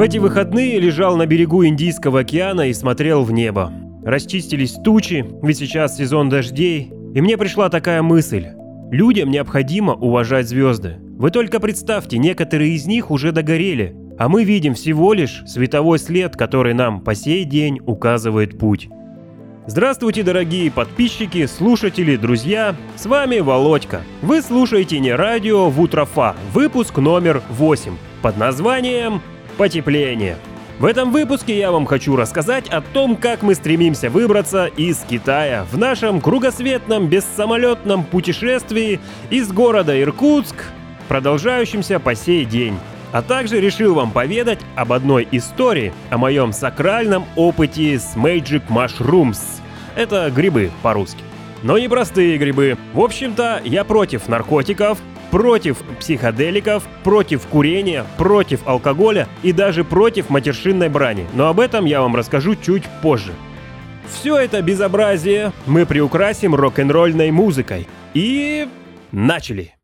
В эти выходные лежал на берегу Индийского океана и смотрел в небо. Расчистились тучи, ведь сейчас сезон дождей, и мне пришла такая мысль. Людям необходимо уважать звезды. Вы только представьте, некоторые из них уже догорели, а мы видим всего лишь световой след, который нам по сей день указывает путь. Здравствуйте, дорогие подписчики, слушатели, друзья! С вами Володька. Вы слушаете не радио в Утрофа, выпуск номер 8 под названием «Потепление». В этом выпуске я вам хочу рассказать о том, как мы стремимся выбраться из Китая в нашем кругосветном бессамолетном путешествии из города Иркутск, продолжающемся по сей день. А также решил вам поведать об одной истории о моем сакральном опыте с Magic Mushrooms. Это грибы по-русски. Но не простые грибы. В общем-то, я против наркотиков, против психоделиков, против курения, против алкоголя и даже против матершинной брани. Но об этом я вам расскажу чуть позже. Все это безобразие мы приукрасим рок-н-ролльной музыкой. И... начали!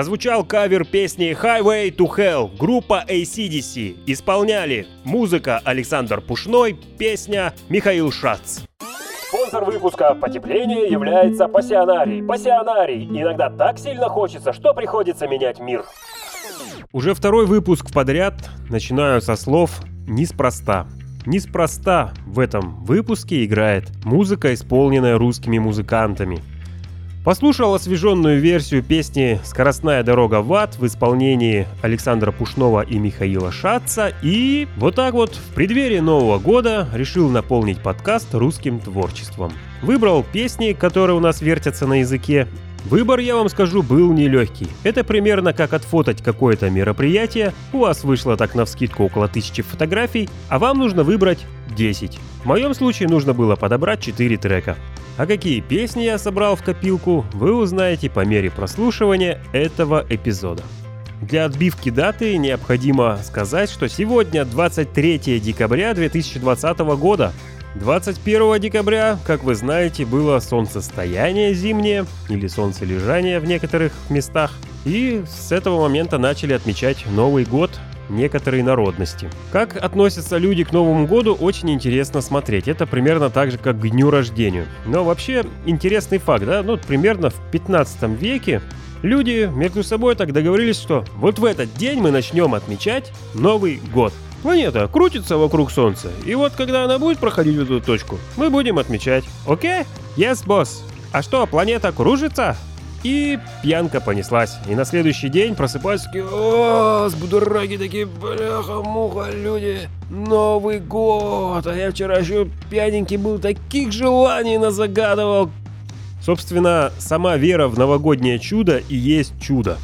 Прозвучал кавер песни Highway to Hell, группа ACDC. Исполняли музыка Александр Пушной, песня Михаил Шац. Спонсор выпуска «Потепление» является пассионарий. Пассионарий. Иногда так сильно хочется, что приходится менять мир. Уже второй выпуск подряд начинаю со слов «неспроста». Неспроста в этом выпуске играет музыка, исполненная русскими музыкантами. Послушал освеженную версию песни «Скоростная дорога в ад» в исполнении Александра Пушнова и Михаила Шатца и вот так вот в преддверии Нового года решил наполнить подкаст русским творчеством. Выбрал песни, которые у нас вертятся на языке, Выбор, я вам скажу, был нелегкий. Это примерно как отфотать какое-то мероприятие, у вас вышло так на вскидку около тысячи фотографий, а вам нужно выбрать 10. В моем случае нужно было подобрать 4 трека. А какие песни я собрал в копилку, вы узнаете по мере прослушивания этого эпизода. Для отбивки даты необходимо сказать, что сегодня 23 декабря 2020 года. 21 декабря, как вы знаете, было солнцестояние зимнее или солнцележание в некоторых местах. И с этого момента начали отмечать Новый год некоторой народности. Как относятся люди к Новому году, очень интересно смотреть. Это примерно так же, как к дню рождения. Но вообще интересный факт, да? Ну, примерно в 15 веке люди между собой так договорились, что вот в этот день мы начнем отмечать Новый год. Планета крутится вокруг Солнца, и вот когда она будет проходить в эту точку, мы будем отмечать. Окей? Yes, босс. А что, планета кружится? И пьянка понеслась. И на следующий день просыпаюсь такие, о, с будораги такие, бляха-муха, люди, Новый год. А я вчера еще пьяненький был, таких желаний назагадывал. Собственно, сама вера в новогоднее чудо и есть чудо.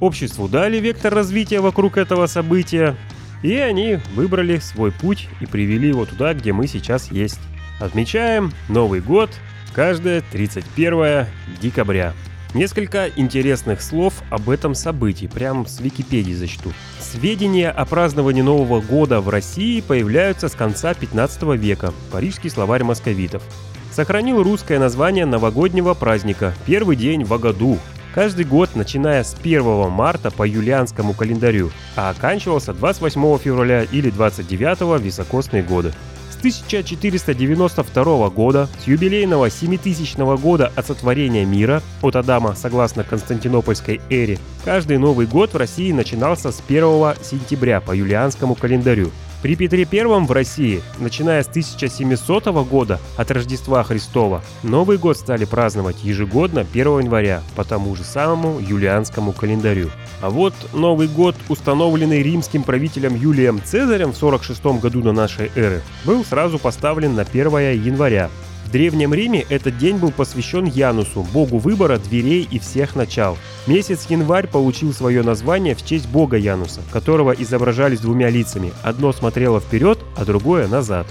Обществу дали вектор развития вокруг этого события, и они выбрали свой путь и привели его туда, где мы сейчас есть. Отмечаем Новый год каждое 31 декабря. Несколько интересных слов об этом событии, прям с Википедии зачту. Сведения о праздновании Нового года в России появляются с конца 15 века. Парижский словарь московитов. Сохранил русское название новогоднего праздника «Первый день в году», каждый год, начиная с 1 марта по юлианскому календарю, а оканчивался 28 февраля или 29 високосные годы. 1492 года, с юбилейного 7000 года от сотворения мира, от Адама согласно Константинопольской эре, каждый Новый год в России начинался с 1 сентября по юлианскому календарю. При Петре I в России, начиная с 1700 года от Рождества Христова, Новый год стали праздновать ежегодно 1 января по тому же самому юлианскому календарю. А вот Новый год, установленный римским правителем Юлием Цезарем в 46 году до нашей эры, был сразу поставлен на 1 января, Древнем Риме этот день был посвящен Янусу, богу выбора, дверей и всех начал. Месяц январь получил свое название в честь бога Януса, которого изображались двумя лицами. Одно смотрело вперед, а другое назад.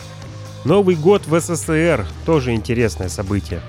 Новый год в СССР – тоже интересное событие.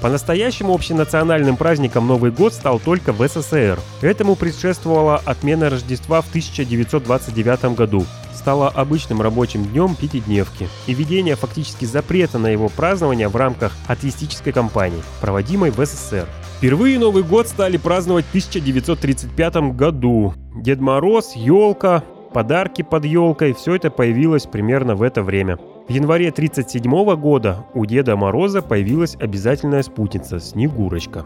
По-настоящему общенациональным праздником Новый год стал только в СССР. Этому предшествовала отмена Рождества в 1929 году стало обычным рабочим днем пятидневки и введение фактически запрета на его празднование в рамках атеистической кампании, проводимой в СССР. Впервые Новый год стали праздновать в 1935 году. Дед Мороз, елка, подарки под елкой – все это появилось примерно в это время. В январе 1937 года у Деда Мороза появилась обязательная спутница – Снегурочка.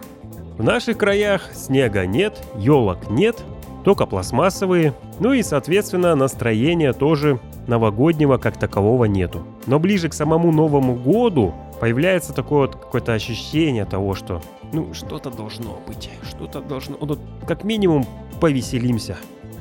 В наших краях снега нет, елок нет, только пластмассовые, ну и, соответственно, настроения тоже новогоднего как такового нету. Но ближе к самому Новому году появляется такое вот какое-то ощущение того, что ну что-то должно быть, что-то должно, ну, как минимум повеселимся.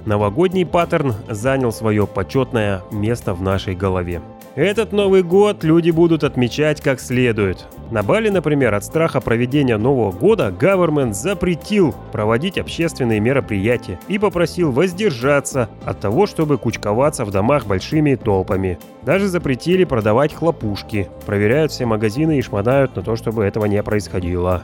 Новогодний паттерн занял свое почетное место в нашей голове. Этот Новый год люди будут отмечать как следует. На Бали, например, от страха проведения Нового года Гавермент запретил проводить общественные мероприятия и попросил воздержаться от того, чтобы кучковаться в домах большими толпами. Даже запретили продавать хлопушки, проверяют все магазины и шмонают на то, чтобы этого не происходило.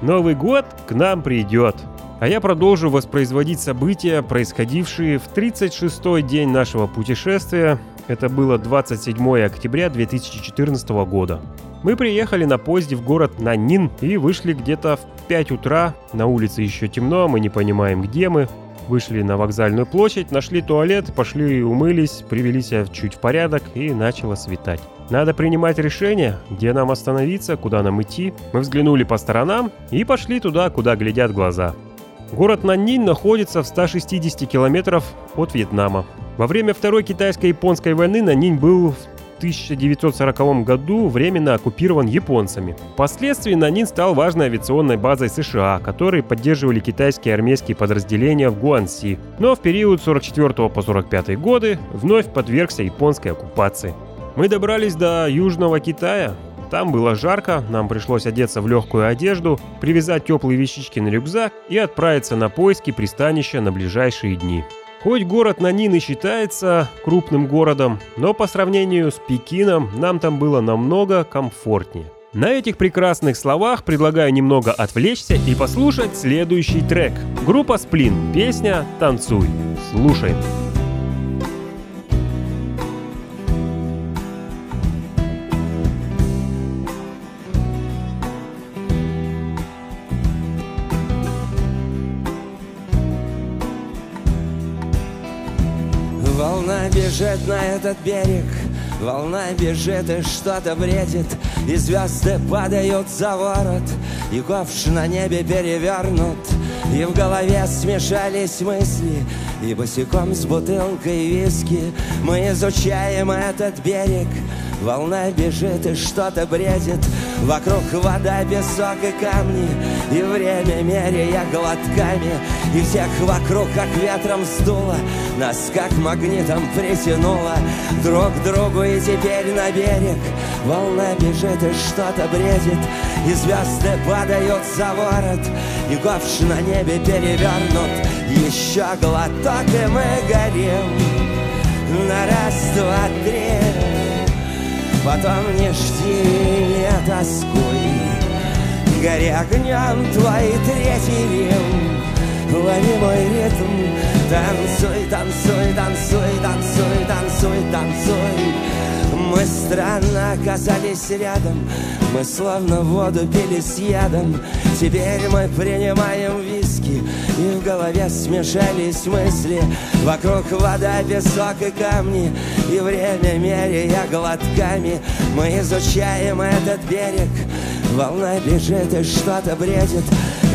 Новый год к нам придет. А я продолжу воспроизводить события, происходившие в 36-й день нашего путешествия это было 27 октября 2014 года. Мы приехали на поезде в город Наннин и вышли где-то в 5 утра. На улице еще темно, мы не понимаем, где мы. Вышли на вокзальную площадь, нашли туалет, пошли умылись, привели себя чуть в порядок и начало светать. Надо принимать решение, где нам остановиться, куда нам идти. Мы взглянули по сторонам и пошли туда, куда глядят глаза. Город Наннин находится в 160 километров от Вьетнама. Во время Второй китайско-японской войны Наннин был в 1940 году временно оккупирован японцами. Впоследствии Нанин стал важной авиационной базой США, которые поддерживали китайские армейские подразделения в Гуанси, но в период 44 по 45 годы вновь подвергся японской оккупации. Мы добрались до Южного Китая, Там было жарко, нам пришлось одеться в легкую одежду, привязать теплые вещички на рюкзак и отправиться на поиски пристанища на ближайшие дни. Хоть город Нанин и считается крупным городом, но по сравнению с Пекином нам там было намного комфортнее. На этих прекрасных словах предлагаю немного отвлечься и послушать следующий трек. Группа Сплин, песня «Танцуй». Слушаем. Волна бежит на этот берег, волна бежит и что-то бредит, И звезды падают за ворот, и ковш на небе перевернут, И в голове смешались мысли, и босиком с бутылкой виски Мы изучаем этот берег, Волна бежит и что-то бредит. Вокруг вода, песок и камни. И время меряя глотками. И всех вокруг как ветром сдуло. Нас как магнитом притянуло. Друг к другу и теперь на берег. Волна бежит и что-то бредит. И звезды падают за ворот. И ковш на небе перевернут. Еще глоток и мы горим. На раз, два, три Потом не жди, не тоскуй Гори огнем твой третий Рим Лови мой ритм. Танцуй, танцуй, танцуй, танцуй, танцуй, танцуй Мы странно оказались рядом. Мы словно воду пили с ядом. Теперь мы принимаем виски И в голове смешались мысли. Вокруг вода, песок и камни И время меряя глотками. Мы изучаем этот берег. Волна бежит и что-то бредит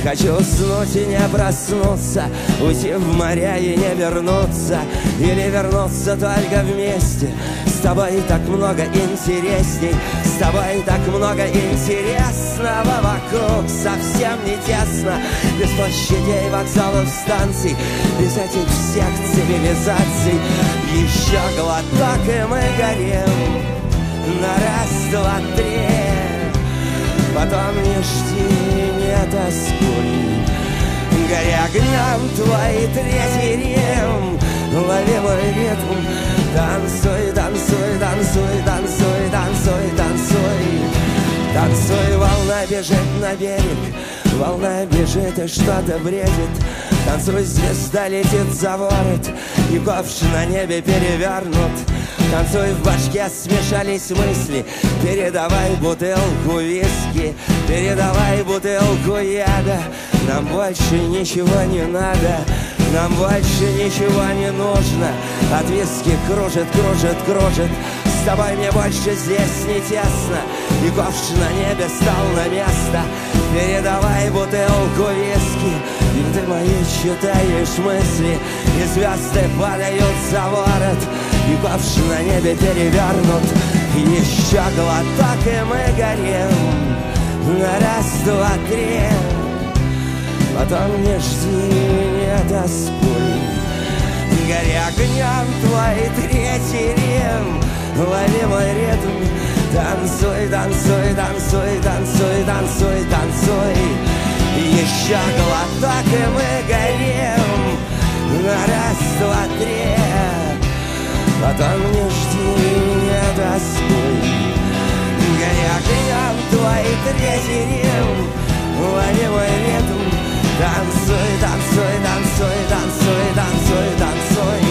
Хочу уснуть и не проснуться Уйти в моря и не вернуться Или вернуться только вместе. С тобой так много интересней С тобой так много интересного Вокруг. Совсем не тесно Без площадей, вокзалов, станций Без этих всех цивилизаций. Еще глоток и мы горим. На раз, два, три Потом не жди, не тоскуй Гори огнем твой третий рем. Лови мой ритм. Танцуй, танцуй, танцуй, танцуй, танцуй, танцуй. Танцуй, волна бежит на берег. Волна бежит и что-то бредит. Танцуй, звезда летит за ворот И ковш на небе перевернут Танцуй, в башке смешались мысли. Передавай бутылку виски Передавай бутылку яда. Нам больше ничего не надо нам больше ничего не нужно. От виски кружит, кружит, кружит. С тобой мне больше здесь не тесно. И ковш на небе стал на место. Передавай бутылку виски И ты мои читаешь мысли. И звезды падают за ворот И ковш на небе перевернут. Еще глоток и мы горим. На раз, два, три. Потом не жди, не тоскуй Гори огнем твой третий Рим. Лови мой ритм. Танцуй, танцуй, танцуй, танцуй, танцуй, танцуй. Еще глоток и мы горим. На раз, два, три Потом не жди, тоскуй Гори огнем твой третий Рим Лови мой ритм Танцуй, танцуй, танцуй, танцуй, танцуй, танцуй.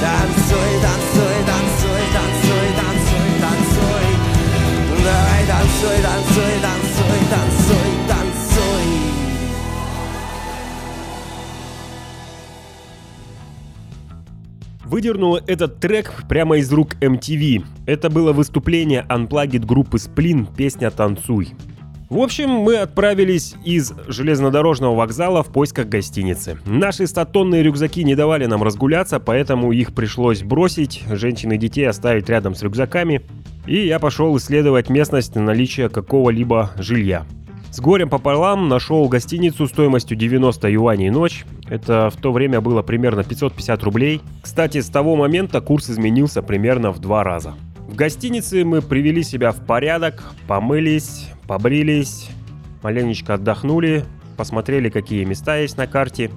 Танцуй, танцуй, танцуй, танцуй, танцуй, танцуй. Давай танцуй, танцуй, танцуй, танцуй Выдернула этот трек прямо из рук MTV. Это было выступление Unplugged группы Splin, песня «Танцуй». В общем, мы отправились из железнодорожного вокзала в поисках гостиницы. Наши 100-тонные рюкзаки не давали нам разгуляться, поэтому их пришлось бросить, женщин и детей оставить рядом с рюкзаками, и я пошел исследовать местность на наличие какого-либо жилья. С горем пополам нашел гостиницу стоимостью 90 юаней ночь. Это в то время было примерно 550 рублей. Кстати, с того момента курс изменился примерно в два раза. В гостинице мы привели себя в порядок, помылись, побрились, маленечко отдохнули, посмотрели, какие места есть на карте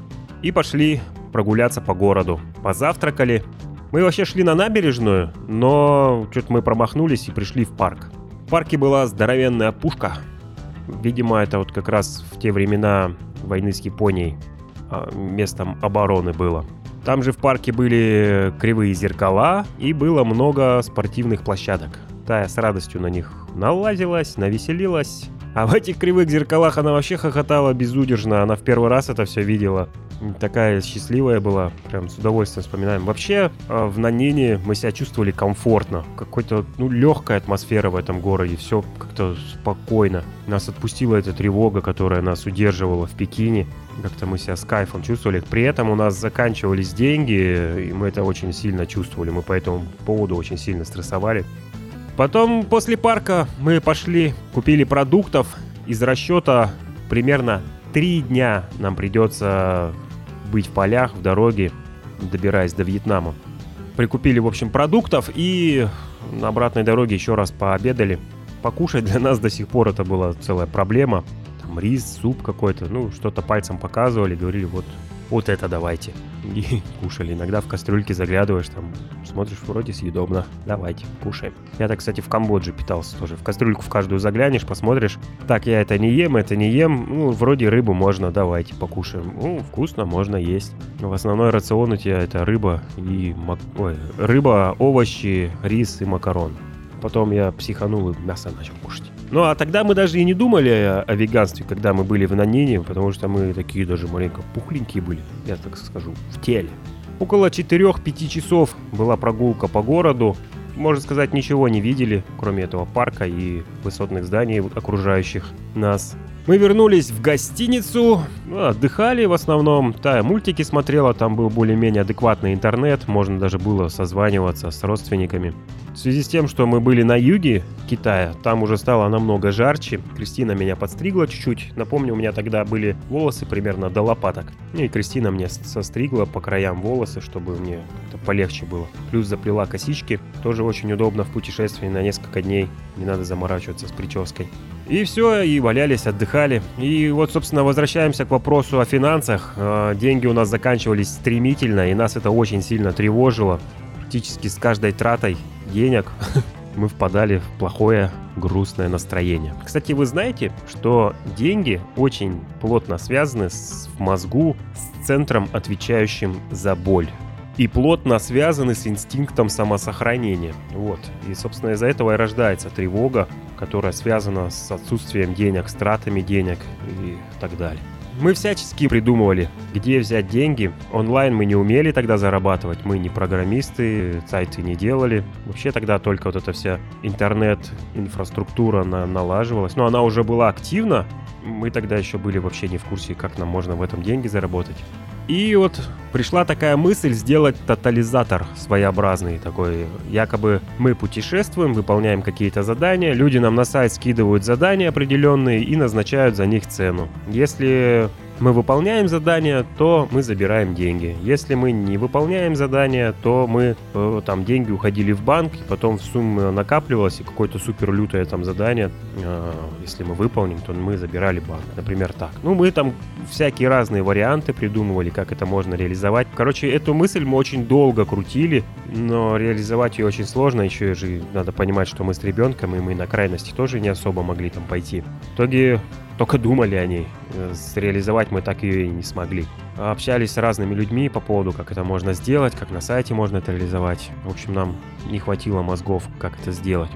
и пошли прогуляться по городу. Позавтракали. Мы вообще шли на набережную, но что-то мы промахнулись и пришли в парк. В парке была здоровенная пушка. Видимо, это вот как раз в те времена войны с Японией а, местом обороны было. Там же в парке были кривые зеркала и было много спортивных площадок. Тая с радостью на них налазилась, навеселилась. А в этих кривых зеркалах она вообще хохотала безудержно. Она в первый раз это все видела такая счастливая была, прям с удовольствием вспоминаем. Вообще а, в Нанине мы себя чувствовали комфортно, какой-то, ну, легкая атмосфера в этом городе, все как-то спокойно. Нас отпустила эта тревога, которая нас удерживала в Пекине. Как-то мы себя с кайфом чувствовали. При этом у нас заканчивались деньги, и мы это очень сильно чувствовали. Мы по этому поводу очень сильно стрессовали. Потом после парка мы пошли, купили продуктов. Из расчета примерно три дня нам придется быть в полях, в дороге, добираясь до Вьетнама. Прикупили, в общем, продуктов и на обратной дороге еще раз пообедали. Покушать для нас до сих пор это была целая проблема. Там рис, суп какой-то, ну, что-то пальцем показывали, говорили, вот вот это давайте. И кушали. Иногда в кастрюльке заглядываешь, там смотришь, вроде съедобно. Давайте, кушаем. Я так, кстати, в Камбодже питался тоже. В кастрюльку в каждую заглянешь, посмотришь. Так, я это не ем, это не ем. Ну, вроде рыбу можно, давайте покушаем. Ну, вкусно, можно есть. В основной рацион у тебя это рыба и... Мак... Ой, рыба, овощи, рис и макарон. Потом я психанул и мясо начал кушать. Ну а тогда мы даже и не думали о, веганстве, когда мы были в Нанине, потому что мы такие даже маленько пухленькие были, я так скажу, в теле. Около 4-5 часов была прогулка по городу. Можно сказать, ничего не видели, кроме этого парка и высотных зданий, окружающих нас. Мы вернулись в гостиницу, ну, отдыхали в основном. Да, мультики смотрела, там был более-менее адекватный интернет, можно даже было созваниваться с родственниками. В связи с тем, что мы были на юге Китая, там уже стало намного жарче. Кристина меня подстригла чуть-чуть. Напомню, у меня тогда были волосы примерно до лопаток. Ну и Кристина мне состригла по краям волосы, чтобы мне как-то полегче было. Плюс заплела косички. Тоже очень удобно в путешествии на несколько дней. Не надо заморачиваться с прической. И все, и валялись, отдыхали. И вот, собственно, возвращаемся к вопросу о финансах. А, деньги у нас заканчивались стремительно, и нас это очень сильно тревожило. Практически с каждой тратой денег мы впадали в плохое, грустное настроение. Кстати, вы знаете, что деньги очень плотно связаны с, в мозгу с центром, отвечающим за боль и плотно связаны с инстинктом самосохранения. Вот. И, собственно, из-за этого и рождается тревога, которая связана с отсутствием денег, с тратами денег и так далее. Мы всячески придумывали, где взять деньги. Онлайн мы не умели тогда зарабатывать, мы не программисты, сайты не делали. Вообще тогда только вот эта вся интернет-инфраструктура на налаживалась. Но она уже была активна, мы тогда еще были вообще не в курсе, как нам можно в этом деньги заработать. И вот пришла такая мысль сделать тотализатор своеобразный такой. Якобы мы путешествуем, выполняем какие-то задания, люди нам на сайт скидывают задания определенные и назначают за них цену. Если мы выполняем задание, то мы забираем деньги. Если мы не выполняем задание, то мы э, там деньги уходили в банк, и потом сумма накапливалась, и какое-то супер лютое там задание, э, если мы выполним, то мы забирали банк. Например, так. Ну, мы там всякие разные варианты придумывали, как это можно реализовать. Короче, эту мысль мы очень долго крутили, но реализовать ее очень сложно. Еще же надо понимать, что мы с ребенком, и мы на крайности тоже не особо могли там пойти. В итоге только думали о ней. Э, реализовать мы так ее и не смогли. Общались с разными людьми по поводу, как это можно сделать, как на сайте можно это реализовать. В общем, нам не хватило мозгов, как это сделать.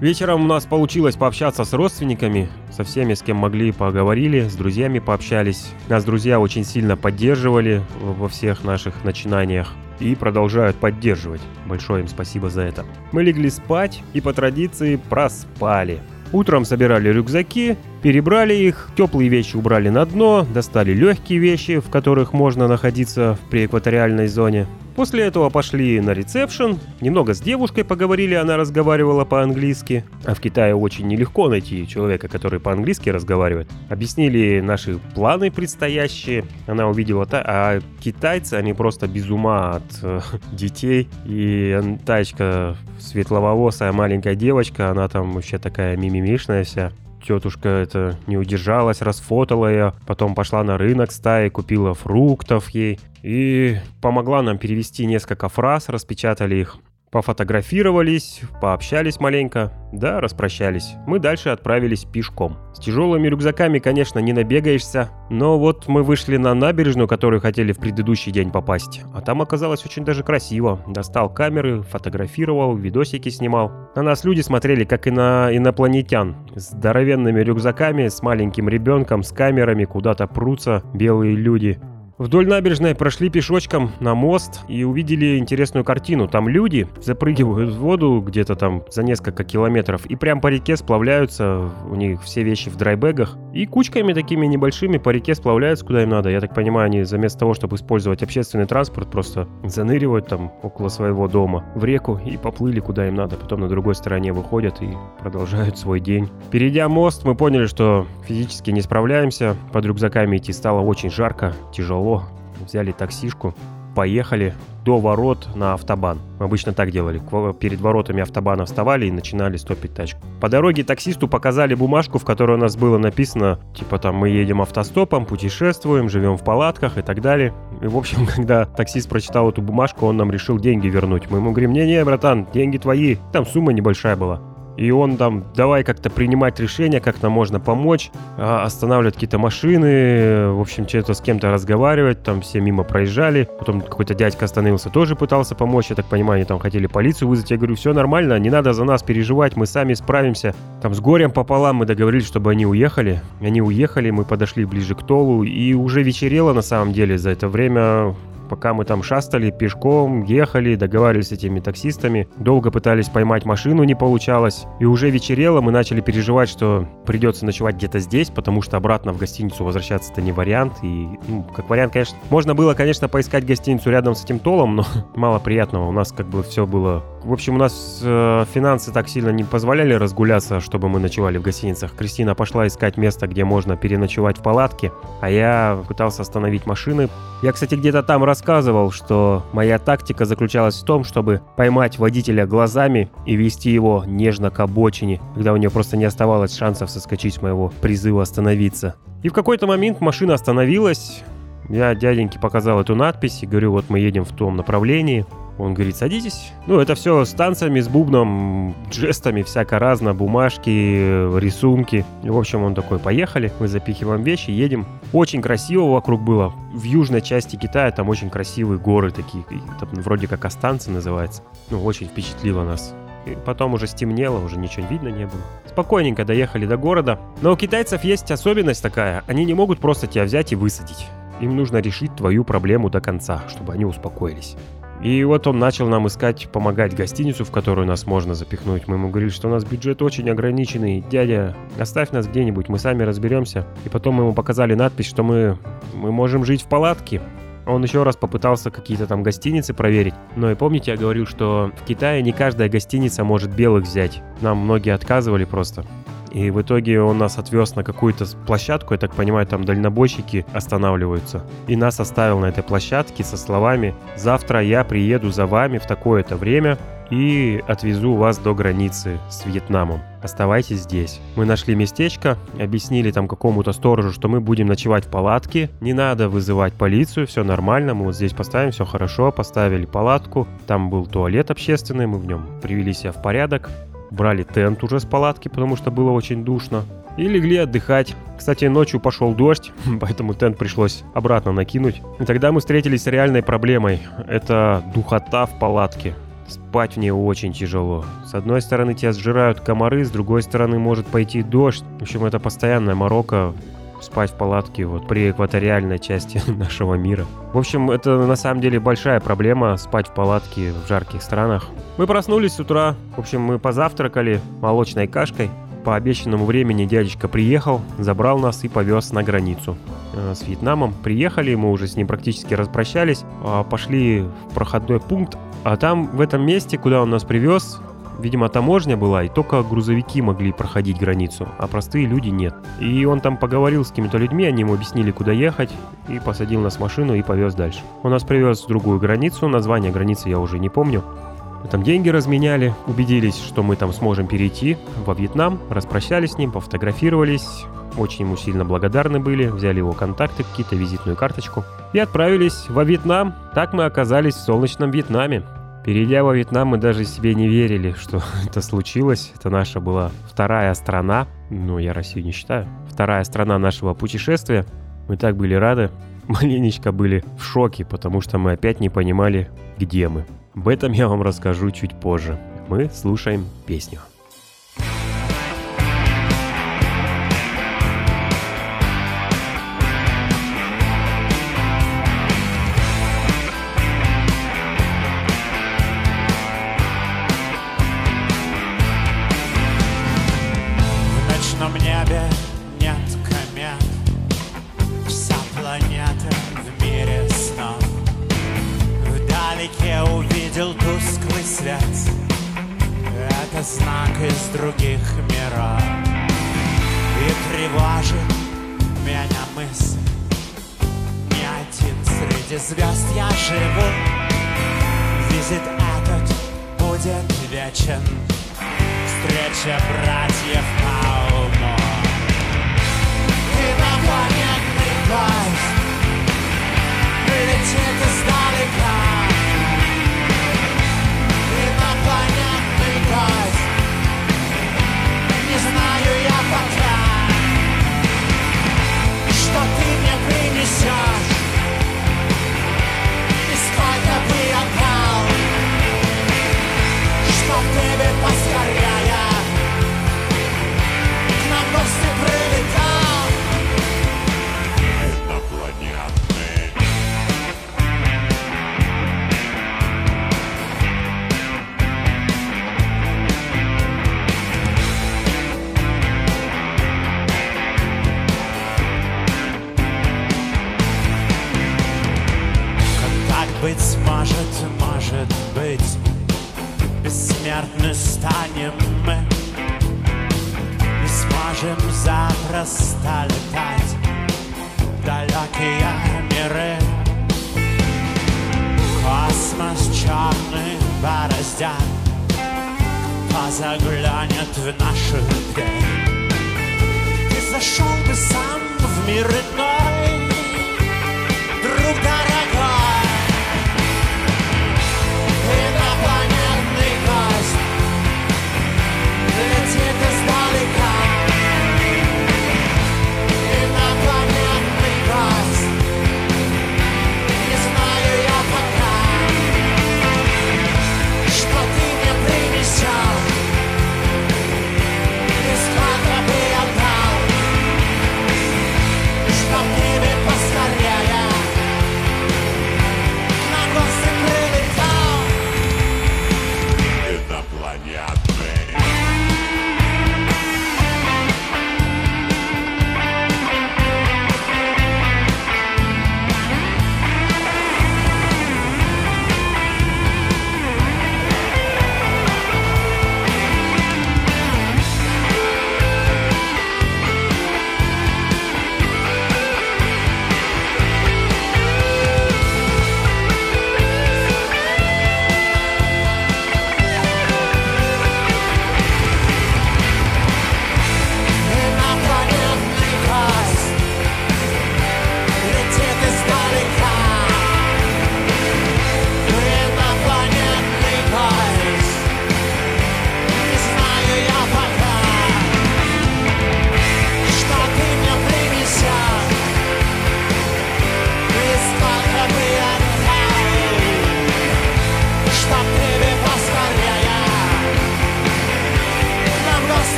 Вечером у нас получилось пообщаться с родственниками, со всеми, с кем могли, поговорили, с друзьями пообщались. Нас друзья очень сильно поддерживали во всех наших начинаниях и продолжают поддерживать. Большое им спасибо за это. Мы легли спать и по традиции проспали. Утром собирали рюкзаки, Перебрали их, теплые вещи убрали на дно, достали легкие вещи, в которых можно находиться при экваториальной зоне. После этого пошли на ресепшн, немного с девушкой поговорили, она разговаривала по-английски. А в Китае очень нелегко найти человека, который по-английски разговаривает. Объяснили наши планы предстоящие, она увидела, та, а китайцы, они просто без ума от э, детей. И таечка светловолосая маленькая девочка, она там вообще такая мимимишная вся тетушка это не удержалась, расфотала ее, потом пошла на рынок стаи, купила фруктов ей и помогла нам перевести несколько фраз, распечатали их. Пофотографировались, пообщались маленько, да, распрощались. Мы дальше отправились пешком. С тяжелыми рюкзаками, конечно, не набегаешься, но вот мы вышли на набережную, которую хотели в предыдущий день попасть. А там оказалось очень даже красиво. Достал камеры, фотографировал, видосики снимал. На нас люди смотрели, как и на инопланетян. С здоровенными рюкзаками, с маленьким ребенком, с камерами, куда-то прутся белые люди. Вдоль набережной прошли пешочком на мост и увидели интересную картину. Там люди запрыгивают в воду где-то там за несколько километров и прям по реке сплавляются. У них все вещи в драйбегах. И кучками такими небольшими по реке сплавляются куда им надо. Я так понимаю, они вместо того, чтобы использовать общественный транспорт, просто заныривают там около своего дома в реку и поплыли куда им надо. Потом на другой стороне выходят и продолжают свой день. Перейдя мост, мы поняли, что физически не справляемся. Под рюкзаками идти стало очень жарко, тяжело тяжело. Взяли таксишку, поехали до ворот на автобан. Обычно так делали. Перед воротами автобана вставали и начинали стопить тачку. По дороге таксисту показали бумажку, в которой у нас было написано, типа там мы едем автостопом, путешествуем, живем в палатках и так далее. И в общем, когда таксист прочитал эту бумажку, он нам решил деньги вернуть. Мы ему говорим, не-не, братан, деньги твои. Там сумма небольшая была. И он там, давай как-то принимать решения, как нам можно помочь, а, останавливать какие-то машины, в общем, что-то с кем-то разговаривать, там все мимо проезжали. Потом какой-то дядька остановился, тоже пытался помочь, я так понимаю, они там хотели полицию вызвать. Я говорю, все нормально, не надо за нас переживать, мы сами справимся. Там с горем пополам мы договорились, чтобы они уехали. Они уехали, мы подошли ближе к Толу, и уже вечерело на самом деле за это время Пока мы там шастали, пешком, ехали, договаривались с этими таксистами, долго пытались поймать машину, не получалось. И уже вечерело, мы начали переживать, что придется ночевать где-то здесь, потому что обратно в гостиницу возвращаться это не вариант. И, ну, как вариант, конечно, можно было, конечно, поискать гостиницу рядом с этим толом, но мало приятного. У нас как бы все было в общем, у нас э, финансы так сильно не позволяли разгуляться, чтобы мы ночевали в гостиницах. Кристина пошла искать место, где можно переночевать в палатке, а я пытался остановить машины. Я, кстати, где-то там рассказывал, что моя тактика заключалась в том, чтобы поймать водителя глазами и вести его нежно к обочине, когда у него просто не оставалось шансов соскочить с моего призыва остановиться. И в какой-то момент машина остановилась, я дяденьке показал эту надпись и говорю, вот мы едем в том направлении. Он говорит, садитесь. Ну, это все с танцами, с бубном, жестами, всяко разно, бумажки, рисунки. В общем, он такой, поехали, мы запихиваем вещи, едем. Очень красиво вокруг было. В южной части Китая там очень красивые горы такие, там вроде как Останцы называется. Ну, очень впечатлило нас. И потом уже стемнело, уже ничего видно не было. Спокойненько доехали до города. Но у китайцев есть особенность такая. Они не могут просто тебя взять и высадить. Им нужно решить твою проблему до конца, чтобы они успокоились. И вот он начал нам искать, помогать гостиницу, в которую нас можно запихнуть. Мы ему говорили, что у нас бюджет очень ограниченный. Дядя, оставь нас где-нибудь, мы сами разберемся. И потом мы ему показали надпись, что мы, мы можем жить в палатке. Он еще раз попытался какие-то там гостиницы проверить. Но и помните, я говорил, что в Китае не каждая гостиница может белых взять. Нам многие отказывали просто. И в итоге он нас отвез на какую-то площадку, я так понимаю, там дальнобойщики останавливаются. И нас оставил на этой площадке со словами «Завтра я приеду за вами в такое-то время и отвезу вас до границы с Вьетнамом. Оставайтесь здесь. Мы нашли местечко, объяснили там какому-то сторожу, что мы будем ночевать в палатке. Не надо вызывать полицию, все нормально, мы вот здесь поставим, все хорошо. Поставили палатку, там был туалет общественный, мы в нем привели себя в порядок брали тент уже с палатки, потому что было очень душно, и легли отдыхать. Кстати, ночью пошел дождь, поэтому тент пришлось обратно накинуть. И тогда мы встретились с реальной проблемой. Это духота в палатке. Спать в ней очень тяжело. С одной стороны тебя сжирают комары, с другой стороны может пойти дождь. В общем, это постоянная морока спать в палатке вот при экваториальной части нашего мира. В общем, это на самом деле большая проблема спать в палатке в жарких странах. Мы проснулись с утра, в общем, мы позавтракали молочной кашкой, по обещанному времени дядечка приехал, забрал нас и повез на границу э, с Вьетнамом. Приехали, мы уже с ним практически распрощались, э, пошли в проходной пункт, а там в этом месте, куда он нас привез, Видимо, таможня была, и только грузовики могли проходить границу, а простые люди нет. И он там поговорил с какими-то людьми, они ему объяснили, куда ехать, и посадил нас в машину и повез дальше. Он нас привез в другую границу, название границы я уже не помню. Мы там деньги разменяли, убедились, что мы там сможем перейти во Вьетнам, распрощались с ним, пофотографировались, очень ему сильно благодарны были, взяли его контакты какие-то, визитную карточку и отправились во Вьетнам. Так мы оказались в солнечном Вьетнаме. Перейдя во Вьетнам, мы даже себе не верили, что это случилось. Это наша была вторая страна, ну, я Россию не считаю, вторая страна нашего путешествия. Мы так были рады, маленечко были в шоке, потому что мы опять не понимали, где мы. Об этом я вам расскажу чуть позже. Мы слушаем песню.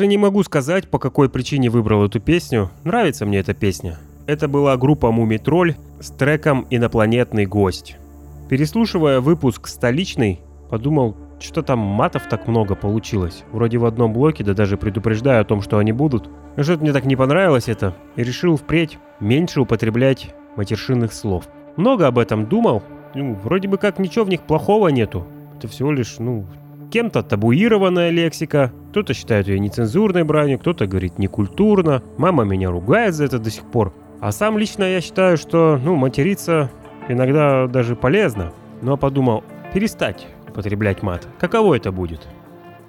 Даже не могу сказать, по какой причине выбрал эту песню. Нравится мне эта песня. Это была группа Мумитроль с треком «Инопланетный гость». Переслушивая выпуск «Столичный», подумал, что там матов так много получилось. Вроде в одном блоке, да даже предупреждаю о том, что они будут. Что-то мне так не понравилось это, и решил впредь меньше употреблять матершинных слов. Много об этом думал, ну, вроде бы как ничего в них плохого нету. Это всего лишь, ну, кем-то табуированная лексика, кто-то считает ее нецензурной бранью, кто-то говорит некультурно, мама меня ругает за это до сих пор. А сам лично я считаю, что, ну, материться иногда даже полезно. Но подумал, перестать употреблять мат. Каково это будет?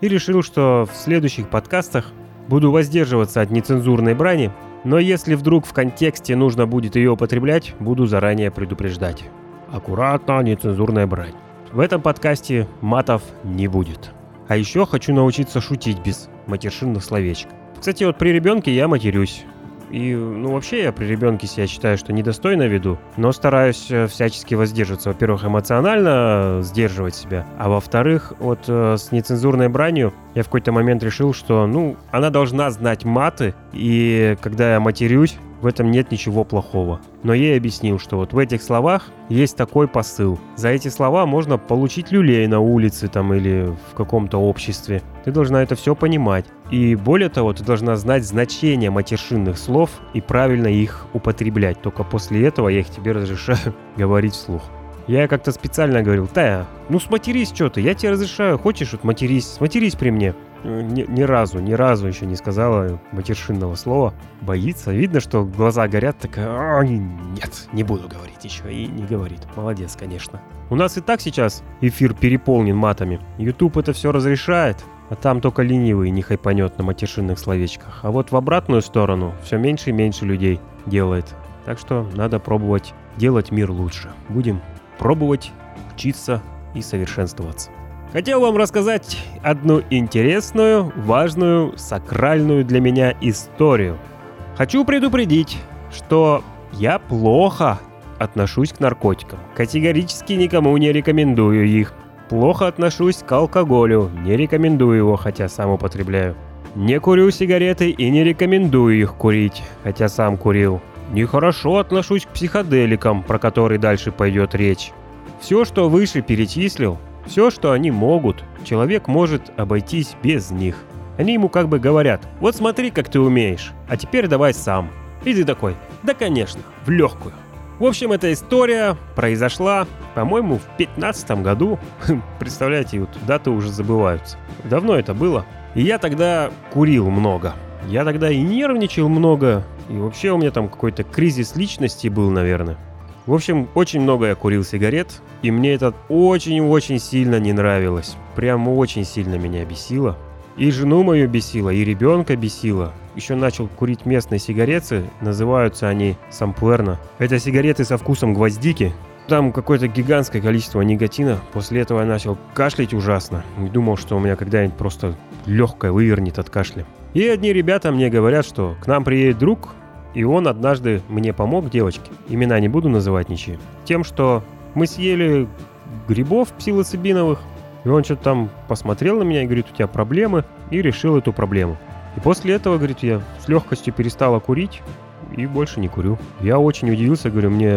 И решил, что в следующих подкастах буду воздерживаться от нецензурной брани, но если вдруг в контексте нужно будет ее употреблять, буду заранее предупреждать. Аккуратно, нецензурная брань. В этом подкасте матов не будет. А еще хочу научиться шутить без матершинных словечек. Кстати, вот при ребенке я матерюсь. И, ну, вообще я при ребенке себя считаю, что недостойно веду, но стараюсь э, всячески воздерживаться. Во-первых, эмоционально сдерживать себя, а во-вторых, вот э, с нецензурной бранью я в какой-то момент решил, что, ну, она должна знать маты, и когда я матерюсь, в этом нет ничего плохого. Но ей объяснил, что вот в этих словах есть такой посыл. За эти слова можно получить люлей на улице там или в каком-то обществе. Ты должна это все понимать. И более того, ты должна знать значение матершинных слов и правильно их употреблять. Только после этого я их тебе разрешаю говорить вслух. Я как-то специально говорил, Тая, ну сматерись что ты, я тебе разрешаю, хочешь вот матерись, сматерись при мне. Ни, ни разу, ни разу еще не сказала матершинного слова. Боится. Видно, что глаза горят, такая, нет, не буду говорить еще. И не говорит. Молодец, конечно. У нас и так сейчас эфир переполнен матами. YouTube это все разрешает. А там только ленивый не хайпанет на матершинных словечках. А вот в обратную сторону все меньше и меньше людей делает. Так что надо пробовать делать мир лучше. Будем пробовать, учиться и совершенствоваться. Хотел вам рассказать одну интересную, важную, сакральную для меня историю. Хочу предупредить, что я плохо отношусь к наркотикам. Категорически никому не рекомендую их. Плохо отношусь к алкоголю, не рекомендую его, хотя сам употребляю. Не курю сигареты и не рекомендую их курить, хотя сам курил. Нехорошо отношусь к психоделикам, про которые дальше пойдет речь. Все, что выше перечислил, все, что они могут, человек может обойтись без них. Они ему как бы говорят, вот смотри, как ты умеешь, а теперь давай сам. И ты такой, да конечно, в легкую. В общем, эта история произошла, по-моему, в 15 году. Представляете, вот даты уже забываются. Давно это было. И я тогда курил много. Я тогда и нервничал много, и вообще у меня там какой-то кризис личности был, наверное. В общем, очень много я курил сигарет, и мне это очень-очень сильно не нравилось. Прям очень сильно меня бесило. И жену мою бесило, и ребенка бесило. Еще начал курить местные сигареты, называются они сампуэрна. Это сигареты со вкусом гвоздики. Там какое-то гигантское количество никотина. После этого я начал кашлять ужасно. И думал, что у меня когда-нибудь просто легкое вывернет от кашля. И одни ребята мне говорят, что к нам приедет друг, и он однажды мне помог, девочки, имена не буду называть ничьи, тем, что мы съели грибов псилоцибиновых, и он что-то там посмотрел на меня и говорит, у тебя проблемы, и решил эту проблему. И после этого, говорит, я с легкостью перестала курить и больше не курю. Я очень удивился, говорю, мне,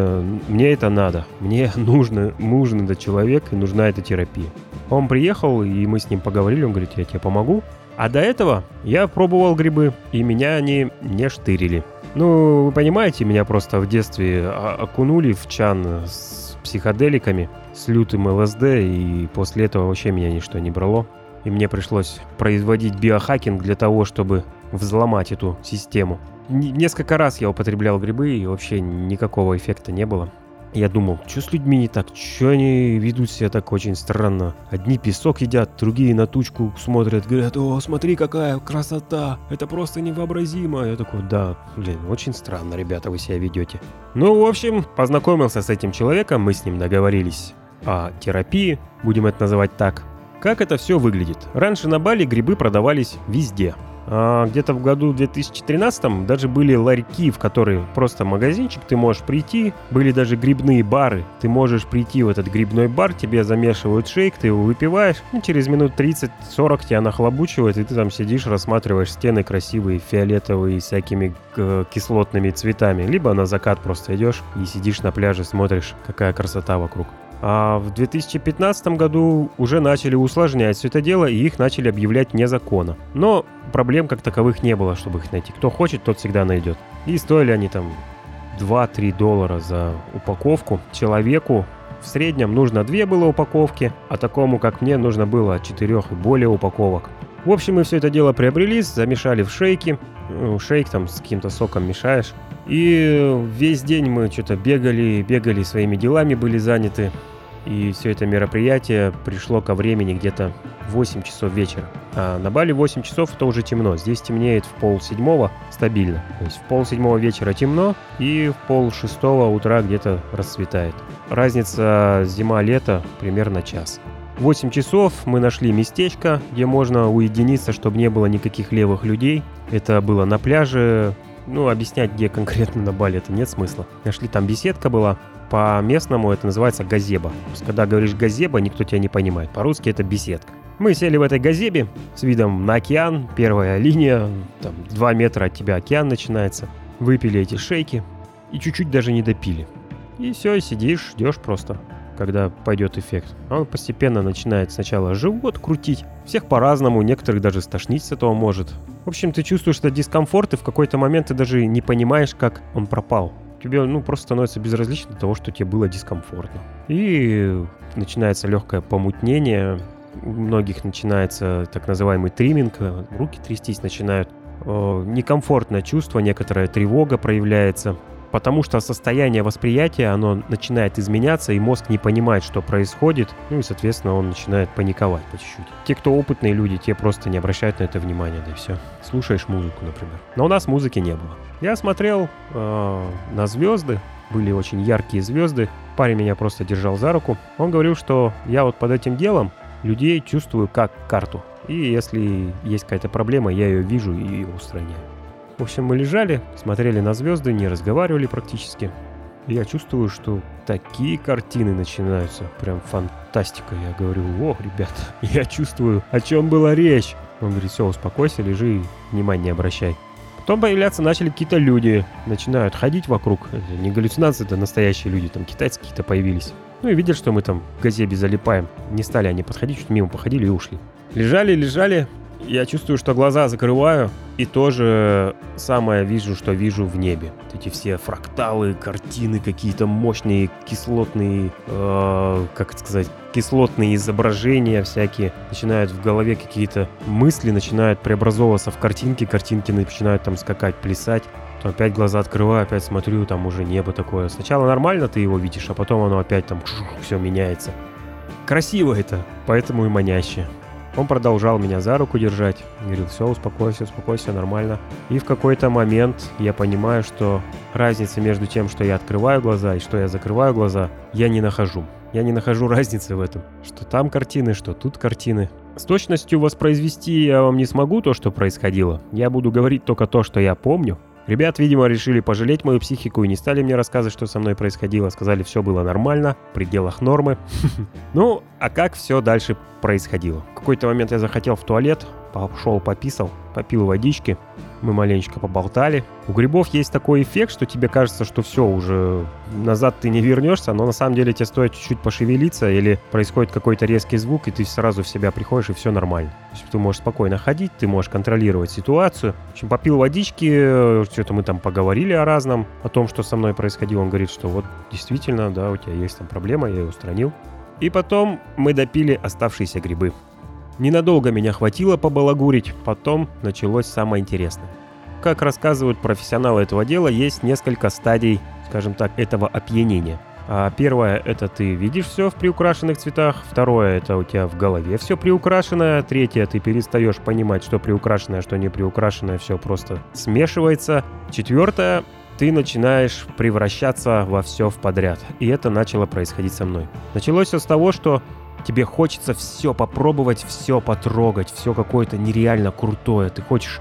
мне это надо. Мне нужно, нужен этот человек и нужна эта терапия. Он приехал, и мы с ним поговорили, он говорит, я тебе помогу. А до этого я пробовал грибы, и меня они не штырили. Ну, вы понимаете, меня просто в детстве окунули в чан с психоделиками, с лютым ЛСД, и после этого вообще меня ничто не брало. И мне пришлось производить биохакинг для того, чтобы взломать эту систему. Несколько раз я употреблял грибы, и вообще никакого эффекта не было. Я думал, что с людьми не так? Что они ведут себя так очень странно? Одни песок едят, другие на тучку смотрят, говорят, о, смотри, какая красота, это просто невообразимо. Я такой, да, блин, очень странно, ребята, вы себя ведете. Ну, в общем, познакомился с этим человеком, мы с ним договорились о терапии, будем это называть так. Как это все выглядит? Раньше на Бали грибы продавались везде. А где-то в году 2013 даже были ларьки, в которые просто магазинчик, ты можешь прийти, были даже грибные бары. Ты можешь прийти в этот грибной бар, тебе замешивают шейк, ты его выпиваешь, и через минут 30-40 тебя нахлобучивают, и ты там сидишь, рассматриваешь стены красивые, фиолетовые, всякими э, кислотными цветами. Либо на закат просто идешь и сидишь на пляже, смотришь, какая красота вокруг. А в 2015 году уже начали усложнять все это дело, и их начали объявлять вне закона. Но проблем как таковых не было, чтобы их найти. Кто хочет, тот всегда найдет. И стоили они там 2-3 доллара за упаковку человеку. В среднем нужно 2 было упаковки, а такому, как мне, нужно было 4 и более упаковок. В общем, мы все это дело приобрели, замешали в шейки. Ну, шейк там с каким-то соком мешаешь. И весь день мы что-то бегали, бегали, своими делами были заняты. И все это мероприятие пришло ко времени где-то 8 часов вечера. А на Бали 8 часов это уже темно. Здесь темнеет в пол седьмого стабильно. То есть в пол седьмого вечера темно и в пол шестого утра где-то расцветает. Разница зима-лето примерно час. 8 часов мы нашли местечко, где можно уединиться, чтобы не было никаких левых людей. Это было на пляже. Ну, объяснять, где конкретно на Бали, это нет смысла. Нашли там беседка была. По-местному это называется газеба. Когда говоришь газеба, никто тебя не понимает. По-русски это беседка. Мы сели в этой газебе с видом на океан, первая линия, там 2 метра от тебя океан начинается. Выпили эти шейки и чуть-чуть даже не допили. И все, сидишь, ждешь просто, когда пойдет эффект. А он постепенно начинает сначала живот крутить, всех по-разному, некоторых даже стошнить с этого может. В общем, ты чувствуешь этот дискомфорт, и в какой-то момент ты даже не понимаешь, как он пропал тебе ну, просто становится безразлично того, что тебе было дискомфортно. И начинается легкое помутнение, у многих начинается так называемый триминг, руки трястись начинают, некомфортное чувство, некоторая тревога проявляется, потому что состояние восприятия, оно начинает изменяться, и мозг не понимает, что происходит, ну и, соответственно, он начинает паниковать по чуть-чуть. Те, кто опытные люди, те просто не обращают на это внимания, да и все. Слушаешь музыку, например. Но у нас музыки не было. Я смотрел э, на звезды, были очень яркие звезды. Парень меня просто держал за руку. Он говорил, что я вот под этим делом людей чувствую как карту. И если есть какая-то проблема, я ее вижу и устраняю. В общем, мы лежали, смотрели на звезды, не разговаривали практически. Я чувствую, что такие картины начинаются. Прям фантастика. Я говорю, о, ребята, я чувствую, о чем была речь. Он говорит, все, успокойся, лежи, внимания не обращай. Потом появляться начали какие-то люди, начинают ходить вокруг. Это не галлюцинации, это настоящие люди, там китайцы какие-то появились. Ну и видят, что мы там в газебе залипаем. Не стали они подходить, чуть мимо походили и ушли. Лежали, лежали, я чувствую, что глаза закрываю, и тоже самое вижу, что вижу в небе. Эти все фракталы, картины какие-то мощные, кислотные, э, как сказать, кислотные изображения всякие. Начинают в голове какие-то мысли, начинают преобразовываться в картинки, картинки начинают там скакать, плясать. Потом опять глаза открываю, опять смотрю, там уже небо такое. Сначала нормально ты его видишь, а потом оно опять там все меняется. Красиво это, поэтому и маняще. Он продолжал меня за руку держать. Говорил, все, успокойся, успокойся, нормально. И в какой-то момент я понимаю, что разницы между тем, что я открываю глаза и что я закрываю глаза, я не нахожу. Я не нахожу разницы в этом. Что там картины, что тут картины. С точностью воспроизвести я вам не смогу то, что происходило. Я буду говорить только то, что я помню. Ребят, видимо, решили пожалеть мою психику и не стали мне рассказывать, что со мной происходило. Сказали, все было нормально, в пределах нормы. Ну, а как все дальше происходило? В какой-то момент я захотел в туалет, пошел пописал, попил водички, мы маленечко поболтали. У грибов есть такой эффект, что тебе кажется, что все, уже назад ты не вернешься, но на самом деле тебе стоит чуть-чуть пошевелиться или происходит какой-то резкий звук, и ты сразу в себя приходишь, и все нормально. То есть ты можешь спокойно ходить, ты можешь контролировать ситуацию. В общем, попил водички, что-то мы там поговорили о разном, о том, что со мной происходило. Он говорит, что вот действительно, да, у тебя есть там проблема, я ее устранил. И потом мы допили оставшиеся грибы. Ненадолго меня хватило побалагурить, потом началось самое интересное. Как рассказывают профессионалы этого дела, есть несколько стадий, скажем так, этого опьянения. А первое – это ты видишь все в приукрашенных цветах. Второе – это у тебя в голове все приукрашенное. Третье – ты перестаешь понимать, что приукрашенное, что не приукрашенное, все просто смешивается. Четвертое – ты начинаешь превращаться во все в подряд. И это начало происходить со мной. Началось все с того, что Тебе хочется все попробовать, все потрогать, все какое-то нереально крутое. Ты хочешь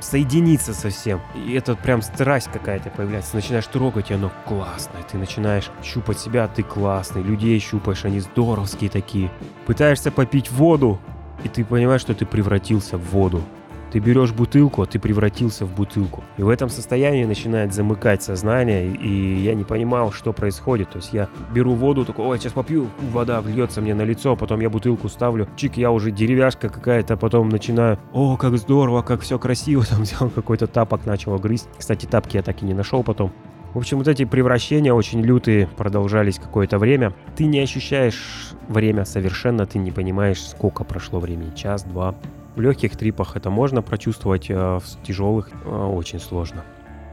соединиться со всем. И это прям страсть какая-то появляется. Начинаешь трогать, и оно классное. Ты начинаешь щупать себя, ты классный. Людей щупаешь, они здоровские такие. Пытаешься попить воду, и ты понимаешь, что ты превратился в воду. Ты берешь бутылку, ты превратился в бутылку. И в этом состоянии начинает замыкать сознание, и я не понимал, что происходит. То есть я беру воду, такой, ой, сейчас попью, вода вльется мне на лицо, потом я бутылку ставлю, чик, я уже деревяшка какая-то, потом начинаю, о, как здорово, как все красиво, там взял какой-то тапок, начал грызть. Кстати, тапки я так и не нашел потом. В общем, вот эти превращения очень лютые продолжались какое-то время. Ты не ощущаешь время совершенно, ты не понимаешь, сколько прошло времени, час, два. Легких трипах это можно прочувствовать, а в тяжелых а, очень сложно.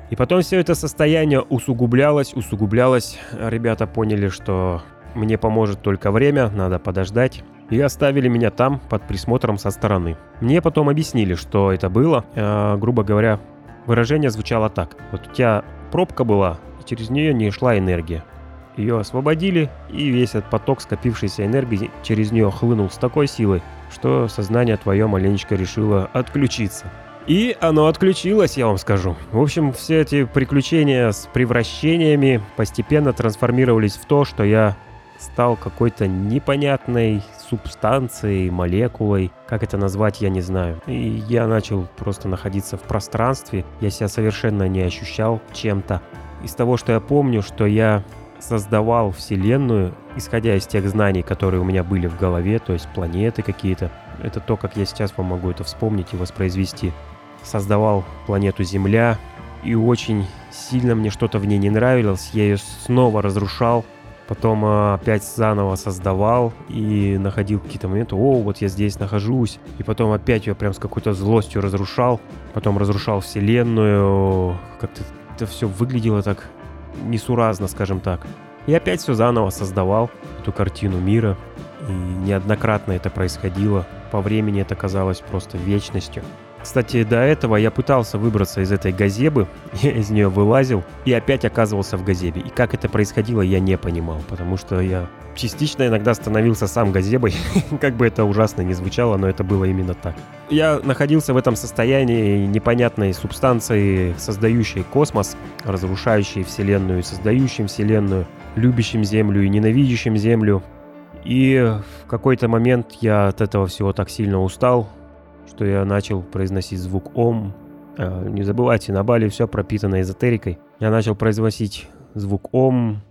И потом все это состояние усугублялось, усугублялось. Ребята поняли, что мне поможет только время, надо подождать. И оставили меня там под присмотром со стороны. Мне потом объяснили, что это было. Э, грубо говоря, выражение звучало так. Вот у тебя пробка была, и через нее не шла энергия. Ее освободили, и весь этот поток скопившейся энергии через нее хлынул с такой силой, что сознание твое маленечко решило отключиться. И оно отключилось, я вам скажу. В общем, все эти приключения с превращениями постепенно трансформировались в то, что я стал какой-то непонятной субстанцией, молекулой. Как это назвать, я не знаю. И я начал просто находиться в пространстве. Я себя совершенно не ощущал чем-то. Из того, что я помню, что я создавал Вселенную, исходя из тех знаний, которые у меня были в голове, то есть планеты какие-то. Это то, как я сейчас вам могу это вспомнить и воспроизвести. Создавал планету Земля, и очень сильно мне что-то в ней не нравилось. Я ее снова разрушал, потом э, опять заново создавал и находил какие-то моменты, о, вот я здесь нахожусь, и потом опять ее прям с какой-то злостью разрушал, потом разрушал вселенную, как-то это все выглядело так несуразно, скажем так. И опять все заново создавал, эту картину мира. И неоднократно это происходило. По времени это казалось просто вечностью. Кстати, до этого я пытался выбраться из этой газебы, я из нее вылазил и опять оказывался в газебе. И как это происходило, я не понимал, потому что я частично иногда становился сам газебой, как бы это ужасно не звучало, но это было именно так. Я находился в этом состоянии непонятной субстанции, создающей космос, разрушающей Вселенную, создающим Вселенную, любящим Землю и ненавидящим Землю. И в какой-то момент я от этого всего так сильно устал, что я начал произносить звук «Ом». А, не забывайте, на Бали все пропитано эзотерикой. Я начал произносить звук «Ом».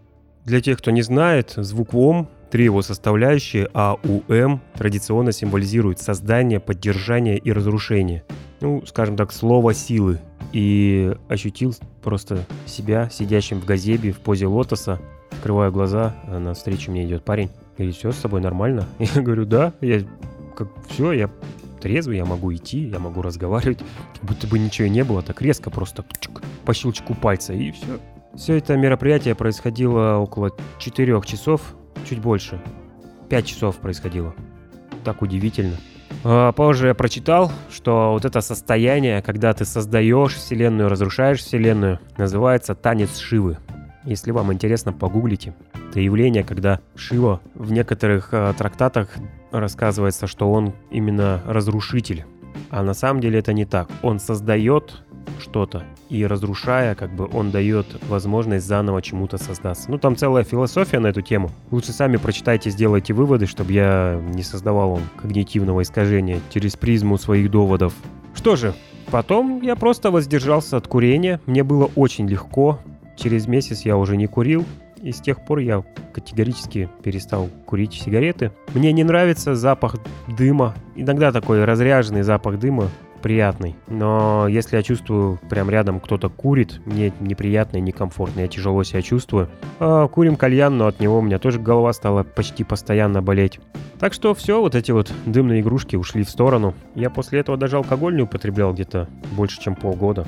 Для тех, кто не знает, звук «Ом» Три его составляющие А, У, М традиционно символизируют создание, поддержание и разрушение. Ну, скажем так, слово силы. И ощутил просто себя сидящим в газебе в позе лотоса. Открываю глаза, а навстречу мне идет парень. Говорит, все с тобой нормально? Я говорю, да. Я как все, я трезвый, я могу идти, я могу разговаривать, как будто бы ничего не было, так резко просто по щелчку пальца, и все. Все это мероприятие происходило около 4 часов, чуть больше. 5 часов происходило. Так удивительно. А позже я прочитал, что вот это состояние, когда ты создаешь Вселенную, разрушаешь Вселенную, называется танец Шивы. Если вам интересно, погуглите. Это явление, когда Шива в некоторых э, трактатах рассказывается, что он именно разрушитель. А на самом деле это не так. Он создает что-то, и разрушая, как бы он дает возможность заново чему-то создаться. Ну, там целая философия на эту тему. Лучше сами прочитайте, сделайте выводы, чтобы я не создавал вам когнитивного искажения через призму своих доводов. Что же, потом я просто воздержался от курения. Мне было очень легко. Через месяц я уже не курил. И с тех пор я категорически перестал курить сигареты. Мне не нравится запах дыма. Иногда такой разряженный запах дыма приятный. Но если я чувствую, прям рядом кто-то курит, мне неприятно и некомфортно, я тяжело себя чувствую. А, курим кальян, но от него у меня тоже голова стала почти постоянно болеть. Так что все, вот эти вот дымные игрушки ушли в сторону. Я после этого даже алкоголь не употреблял где-то больше, чем полгода.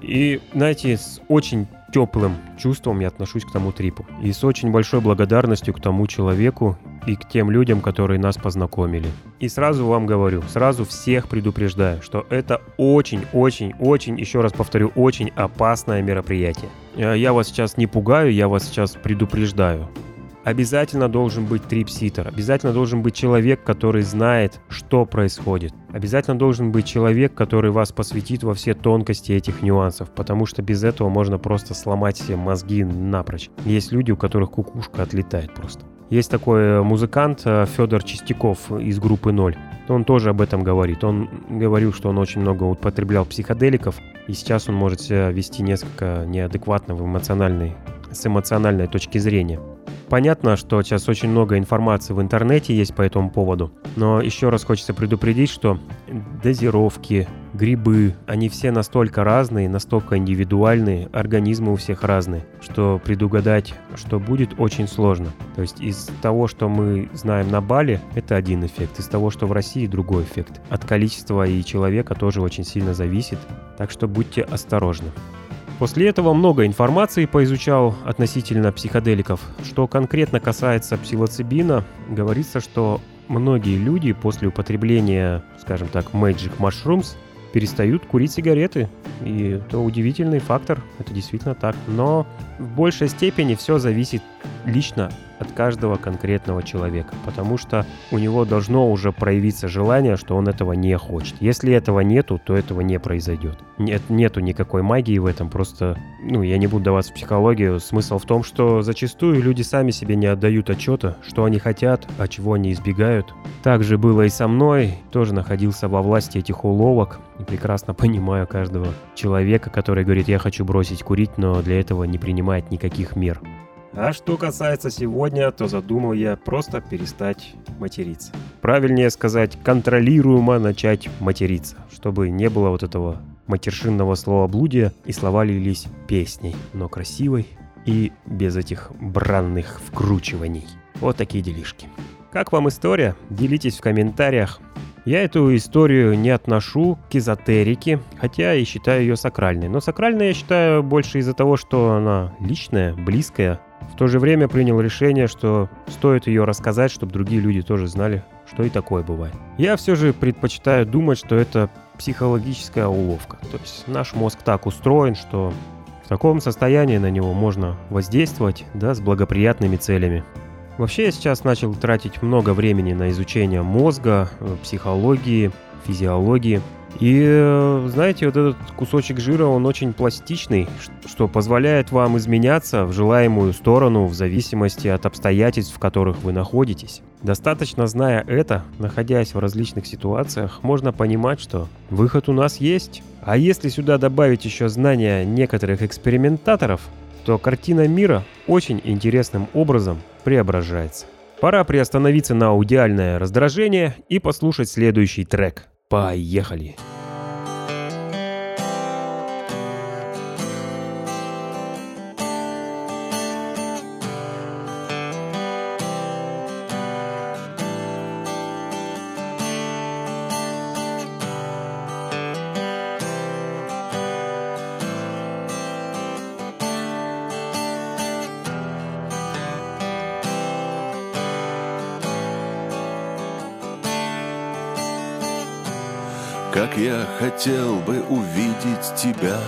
И, знаете, с очень теплым чувством я отношусь к тому трипу. И с очень большой благодарностью к тому человеку и к тем людям, которые нас познакомили. И сразу вам говорю, сразу всех предупреждаю, что это очень-очень-очень, еще раз повторю, очень опасное мероприятие. Э, я вас сейчас не пугаю, я вас сейчас предупреждаю обязательно должен быть трипситер, обязательно должен быть человек, который знает, что происходит. Обязательно должен быть человек, который вас посвятит во все тонкости этих нюансов, потому что без этого можно просто сломать все мозги напрочь. Есть люди, у которых кукушка отлетает просто. Есть такой музыкант э, Федор Чистяков из группы «Ноль». Он тоже об этом говорит. Он говорил, что он очень много употреблял психоделиков, и сейчас он может себя вести несколько неадекватно в эмоциональной, с эмоциональной точки зрения. Понятно, что сейчас очень много информации в интернете есть по этому поводу, но еще раз хочется предупредить, что дозировки, грибы, они все настолько разные, настолько индивидуальные, организмы у всех разные, что предугадать, что будет, очень сложно. То есть из того, что мы знаем на Бали, это один эффект, из того, что в России другой эффект. От количества и человека тоже очень сильно зависит, так что будьте осторожны. После этого много информации поизучал относительно психоделиков. Что конкретно касается псилоцибина, говорится, что многие люди после употребления, скажем так, Magic Mushrooms перестают курить сигареты. И это удивительный фактор, это действительно так. Но в большей степени все зависит лично от каждого конкретного человека, потому что у него должно уже проявиться желание, что он этого не хочет. Если этого нету, то этого не произойдет. Нет, нету никакой магии в этом, просто, ну, я не буду даваться в психологию. Смысл в том, что зачастую люди сами себе не отдают отчета, что они хотят, а чего они избегают. Так же было и со мной, тоже находился во власти этих уловок и прекрасно понимаю каждого человека, который говорит, я хочу бросить курить, но для этого не принимает никаких мер. А что касается сегодня, то задумал я просто перестать материться. Правильнее сказать, контролируемо начать материться, чтобы не было вот этого матершинного слова блудия и слова лились песней, но красивой и без этих бранных вкручиваний. Вот такие делишки. Как вам история? Делитесь в комментариях. Я эту историю не отношу к эзотерике, хотя и считаю ее сакральной. Но сакральной я считаю больше из-за того, что она личная, близкая. В то же время принял решение, что стоит ее рассказать, чтобы другие люди тоже знали, что и такое бывает. Я все же предпочитаю думать, что это психологическая уловка. То есть наш мозг так устроен, что в таком состоянии на него можно воздействовать, да, с благоприятными целями. Вообще я сейчас начал тратить много времени на изучение мозга, э, психологии, физиологии. И знаете, вот этот кусочек жира, он очень пластичный, что позволяет вам изменяться в желаемую сторону в зависимости от обстоятельств, в которых вы находитесь. Достаточно зная это, находясь в различных ситуациях, можно понимать, что выход у нас есть. А если сюда добавить еще знания некоторых экспериментаторов, то картина мира очень интересным образом преображается. Пора приостановиться на аудиальное раздражение и послушать следующий трек. Поехали! Я хотел бы увидеть тебя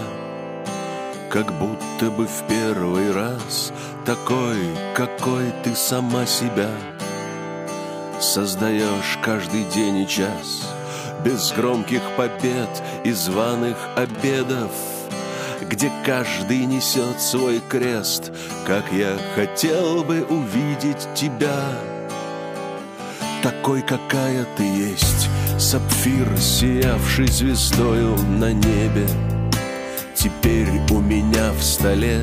Как будто бы в первый раз Такой, какой ты сама себя. Создаешь каждый день и час Без громких побед и званых обедов где каждый несет свой крест, Как я хотел бы увидеть тебя, Такой, какая ты есть, Сапфир, сиявший звездою на небе Теперь у меня в столе.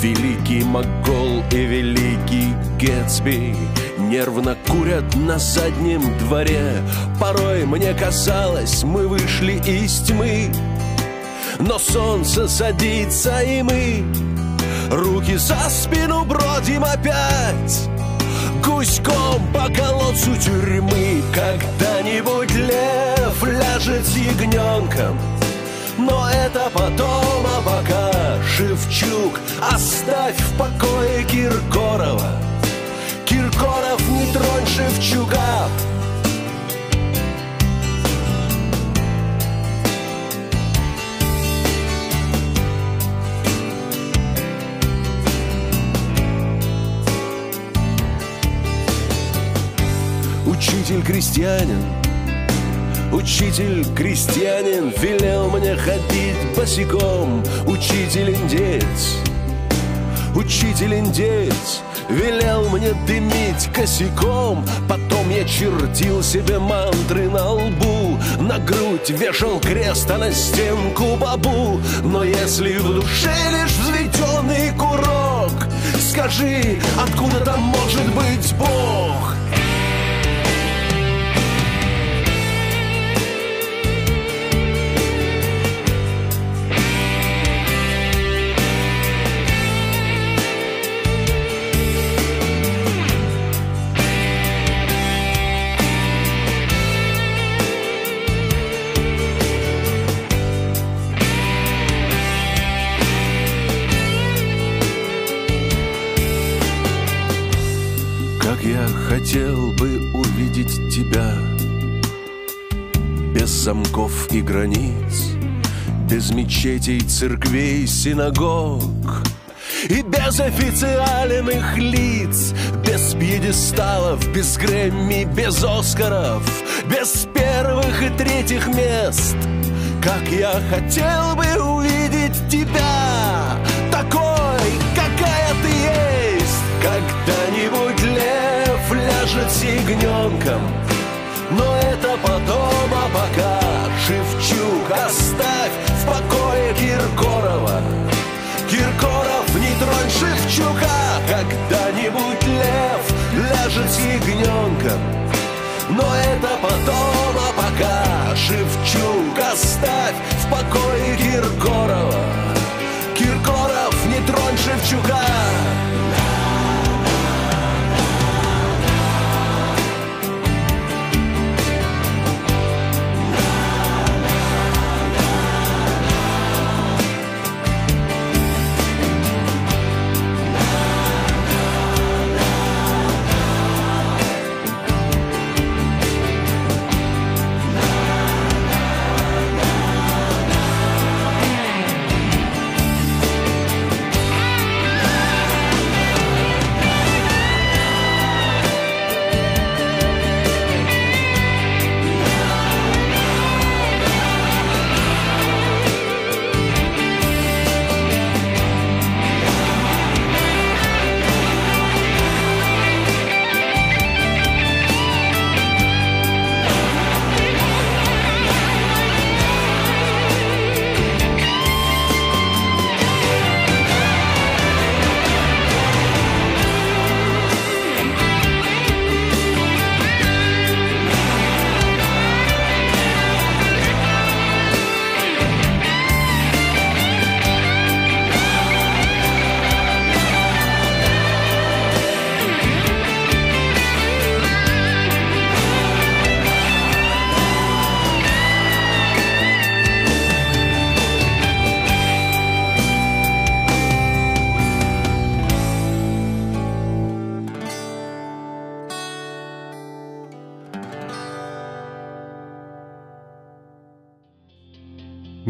Великий Могол и великий Гетсби Нервно курят на заднем дворе. Порой мне казалось, мы вышли из тьмы Но солнце садится и мы Руки за спину бродим опять гуськом по колодцу тюрьмы. Когда-нибудь лев ляжет с ягненком но это потом, а пока Шевчук Оставь в покое Киркорова. Киркоров, не тронь Шевчука Учитель крестьянин, учитель крестьянин Велел мне ходить босиком, учитель индеец. Учитель-индеец Велел мне дымить косяком. Потом я чертил себе мантры на лбу. На грудь вешал крест, а на стенку бабу. Но если в душе лишь взведенный курок Скажи, откуда там может быть Бог? Замков и границ Без мечетей, церквей, синагог И без официальных лиц Без пьедесталов, без Грэмми, без Оскаров Без первых и третьих мест. Как я хотел бы увидеть тебя Такой, какая ты есть. Когда-нибудь ляжет с ягненком Но это потом, а пока Шевчук оставь в покое Киркорова. Киркоров, не тронь Шевчука Когда-нибудь лев ляжет с ягненком но это потом, а пока Шевчук оставь в покое Киркорова. Киркоров, не тронь Шевчука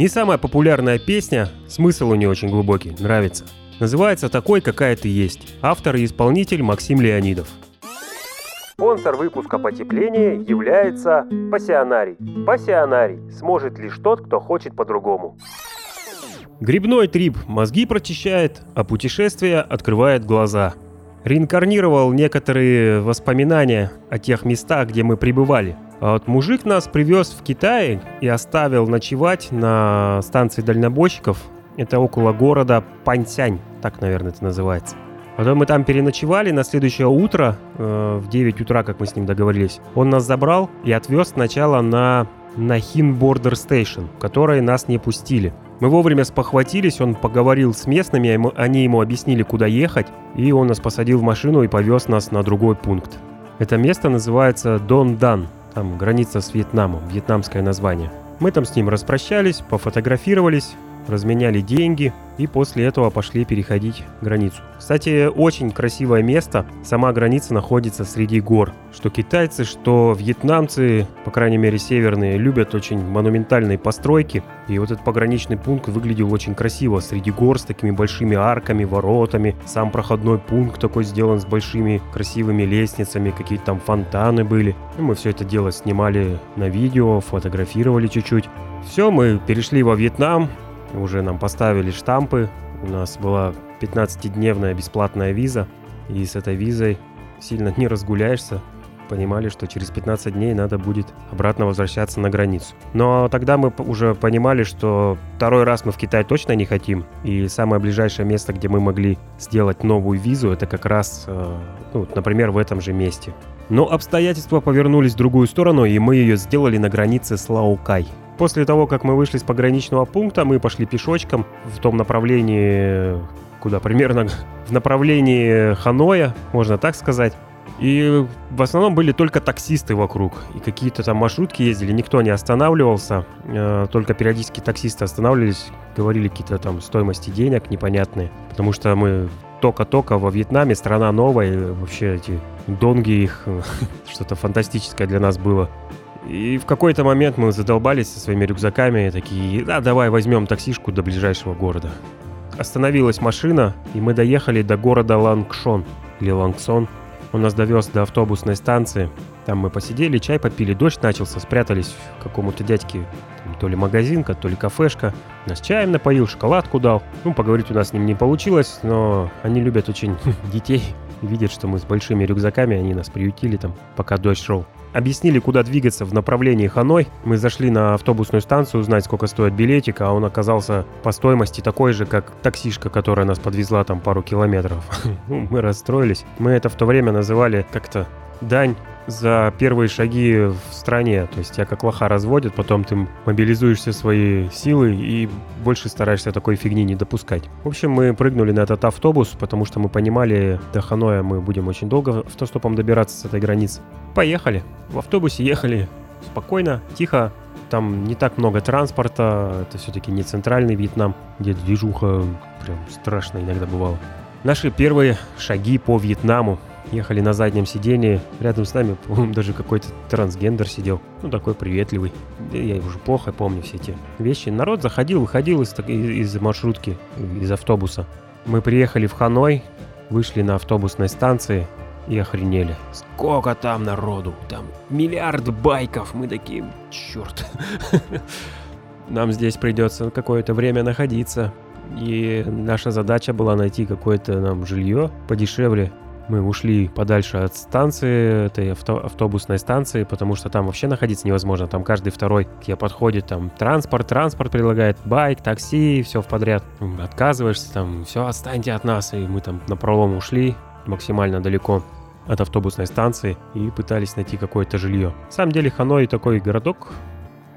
Не самая популярная песня, смысл у нее очень глубокий, нравится. Называется «Такой, какая ты есть». Автор и исполнитель Максим Леонидов. Спонсор выпуска потепления является Пассионарий. Пассионарий. Сможет лишь тот, кто хочет по-другому. Грибной трип мозги прочищает, а путешествие открывает глаза. Реинкарнировал некоторые воспоминания о тех местах, где мы пребывали – а вот мужик нас привез в Китай и оставил ночевать на станции дальнобойщиков. Это около города Паньсянь, так, наверное, это называется. Потом мы там переночевали, на следующее утро, э, в 9 утра, как мы с ним договорились, он нас забрал и отвез сначала на Нахин Бордер Стейшн, в которой нас не пустили. Мы вовремя спохватились, он поговорил с местными, они ему объяснили, куда ехать, и он нас посадил в машину и повез нас на другой пункт. Это место называется Дон Дан, там граница с Вьетнамом, вьетнамское название. Мы там с ним распрощались, пофотографировались, разменяли деньги и после этого пошли переходить границу. Кстати, очень красивое место. Сама граница находится среди гор. Что китайцы, что вьетнамцы, по крайней мере северные, любят очень монументальные постройки. И вот этот пограничный пункт выглядел очень красиво. Среди гор с такими большими арками, воротами. Сам проходной пункт такой сделан с большими красивыми лестницами. Какие-то там фонтаны были. И мы все это дело снимали на видео, фотографировали чуть-чуть. Все, мы перешли во Вьетнам, уже нам поставили штампы У нас была 15-дневная бесплатная виза, и с этой визой сильно не разгуляешься, понимали, что через 15 дней надо будет обратно возвращаться на границу. Но тогда мы уже понимали, что второй раз мы в Китай точно не хотим. И самое ближайшее место, где мы могли сделать новую визу, это как раз, э, ну, например, в этом же месте. Но обстоятельства повернулись в другую сторону, и мы ее сделали на границе с Лаукай. После того, как мы вышли с пограничного пункта, мы пошли пешочком в том направлении, куда примерно в направлении Ханоя, можно так сказать. И в основном были только таксисты вокруг. И какие-то там маршрутки ездили, никто не останавливался. Э, только периодически таксисты останавливались, говорили какие-то там стоимости денег непонятные. Потому что мы только-только во Вьетнаме, страна новая, вообще эти донги их, что-то фантастическое для нас было. И в какой-то момент мы задолбались со своими рюкзаками, такие, да, давай возьмем таксишку до ближайшего города. Остановилась машина, и мы доехали до города Лангшон, или Лангсон. Он нас довез до автобусной станции. Там мы посидели, чай попили, дождь начался, спрятались в какому-то дядьке, то ли магазинка, то ли кафешка. Нас чаем напоил, шоколадку дал. Ну, поговорить у нас с ним не получилось, но они любят очень детей. Видят, что мы с большими рюкзаками, они нас приютили там, пока дождь шел. Объяснили, куда двигаться в направлении Ханой. Мы зашли на автобусную станцию узнать, сколько стоит билетик, а он оказался по стоимости такой же, как таксишка, которая нас подвезла там пару километров. Ну, мы расстроились. Мы это в то время называли как-то дань за первые шаги в стране. То есть тебя как лоха разводят, потом ты мобилизуешь все свои силы и больше стараешься такой фигни не допускать. В общем, мы прыгнули на этот автобус, потому что мы понимали, до Ханоя мы будем очень долго автостопом добираться с этой границы. Поехали. В автобусе ехали спокойно, тихо. Там не так много транспорта, это все-таки не центральный Вьетнам, где движуха прям страшно иногда бывало. Наши первые шаги по Вьетнаму ехали на заднем сидении. Рядом с нами, по-моему, даже какой-то трансгендер сидел. Ну, такой приветливый. Я уже плохо помню все эти вещи. Народ заходил, выходил из, из маршрутки, из автобуса. Мы приехали в Ханой, вышли на автобусной станции и охренели. Сколько там народу? Там миллиард байков. Мы такие, черт. Нам здесь придется какое-то время находиться. И наша задача была найти какое-то нам жилье подешевле, мы ушли подальше от станции, этой авто, автобусной станции, потому что там вообще находиться невозможно. Там каждый второй к тебе подходит, там транспорт, транспорт предлагает, байк, такси, все в подряд. Отказываешься, там, все, отстаньте от нас. И мы там на пролом ушли максимально далеко от автобусной станции и пытались найти какое-то жилье. На самом деле Ханой такой городок,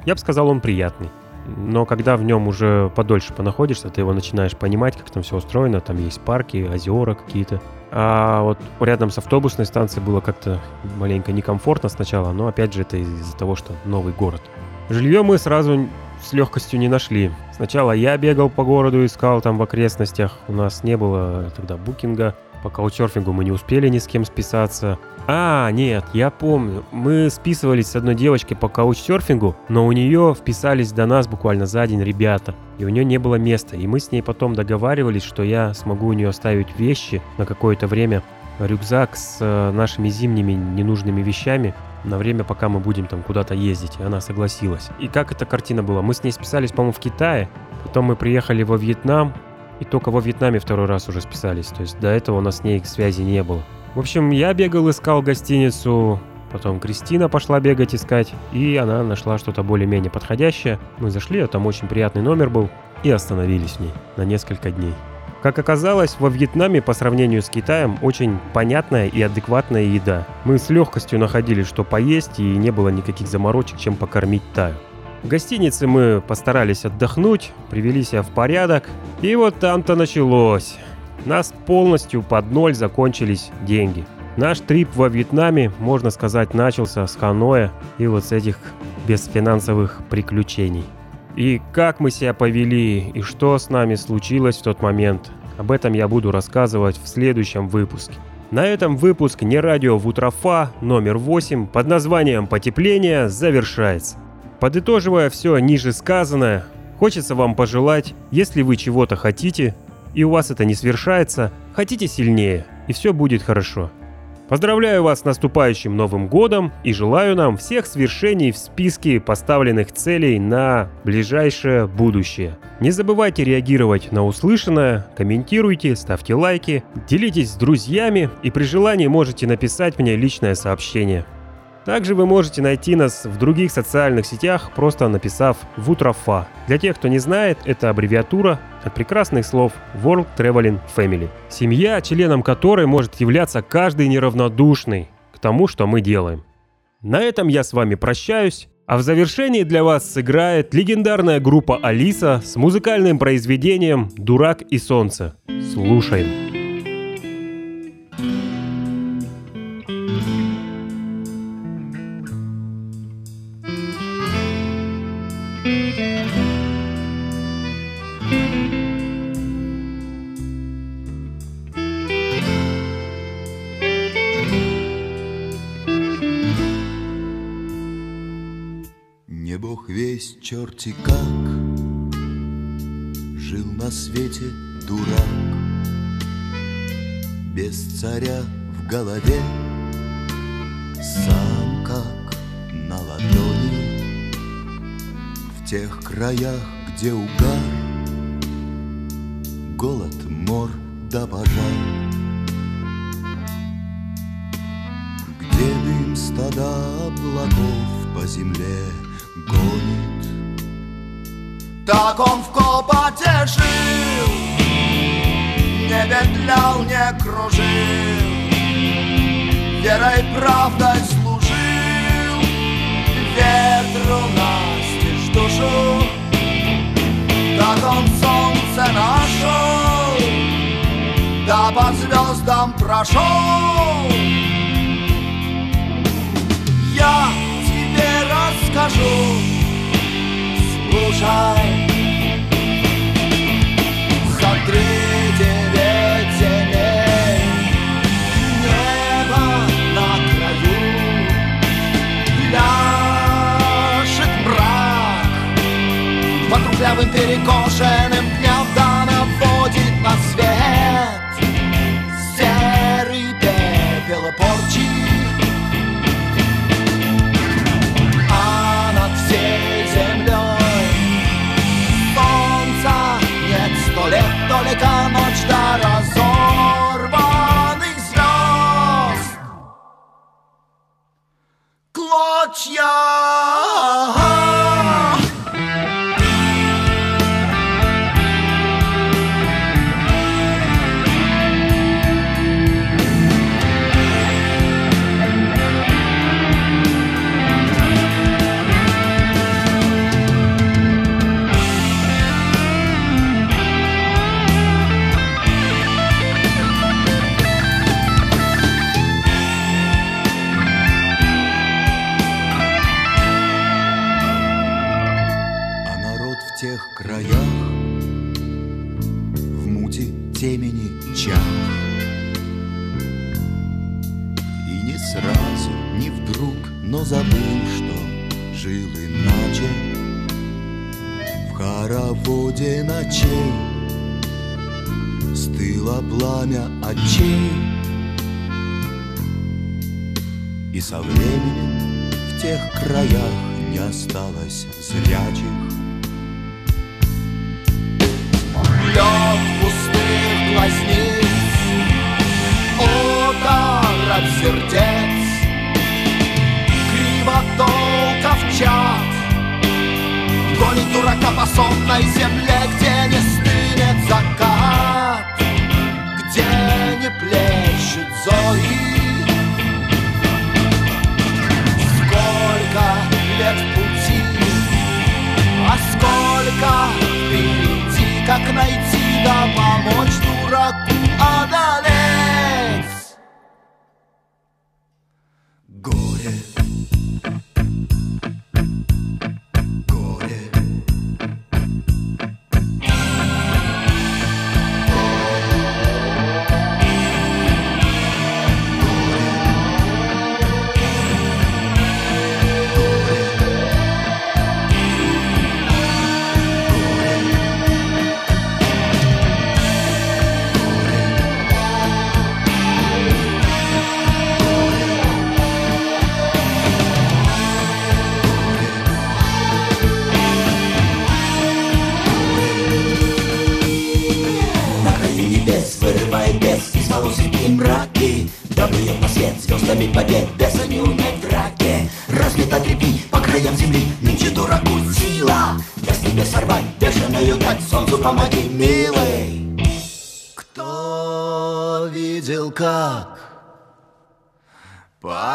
я бы сказал, он приятный. Но когда в нем уже подольше понаходишься, ты его начинаешь понимать, как там все устроено. Там есть парки, озера какие-то. А вот рядом с автобусной станцией было как-то маленько некомфортно сначала, но опять же это из-за того, что новый город. Жилье мы сразу с легкостью не нашли. Сначала я бегал по городу, искал там в окрестностях. У нас не было тогда букинга. По каучерфингу мы не успели ни с кем списаться. А, нет, я помню. Мы списывались с одной девочкой по каучсерфингу, но у нее вписались до нас буквально за день ребята. И у нее не было места. И мы с ней потом договаривались, что я смогу у нее оставить вещи на какое-то время. Рюкзак с э, нашими зимними ненужными вещами на время, пока мы будем там куда-то ездить. И она согласилась. И как эта картина была? Мы с ней списались, по-моему, в Китае. Потом мы приехали во Вьетнам, и только во Вьетнаме второй раз уже списались. То есть до этого у нас с ней связи не было. В общем, я бегал, искал гостиницу. Потом Кристина пошла бегать искать. И она нашла что-то более-менее подходящее. Мы зашли, а там очень приятный номер был. И остановились в ней на несколько дней. Как оказалось, во Вьетнаме по сравнению с Китаем очень понятная и адекватная еда. Мы с легкостью находили, что поесть, и не было никаких заморочек, чем покормить Таю. В гостинице мы постарались отдохнуть, привели себя в порядок. И вот там-то началось. Нас полностью под ноль закончились деньги. Наш трип во Вьетнаме, можно сказать, начался с Ханоя и вот с этих бесфинансовых приключений. И как мы себя повели, и что с нами случилось в тот момент, об этом я буду рассказывать в следующем выпуске. На этом выпуск «Не радио в Утрофа» номер 8 под названием «Потепление» завершается. Подытоживая все ниже сказанное, хочется вам пожелать, если вы чего-то хотите, и у вас это не свершается, хотите сильнее, и все будет хорошо. Поздравляю вас с наступающим Новым Годом и желаю нам всех свершений в списке поставленных целей на ближайшее будущее – Не забывайте реагировать на услышанное, комментируйте, ставьте лайки, делитесь с друзьями и при желании можете написать мне личное сообщение. Также вы можете найти нас в других социальных сетях, просто написав «Вутрофа». Для тех, кто не знает, это аббревиатура от прекрасных слов World Traveling Family. Семья, членом которой может являться каждый неравнодушный к тому, что мы делаем. На этом я с вами прощаюсь, а в завершении для вас сыграет легендарная группа Алиса с музыкальным произведением «Дурак и солнце». Слушаем.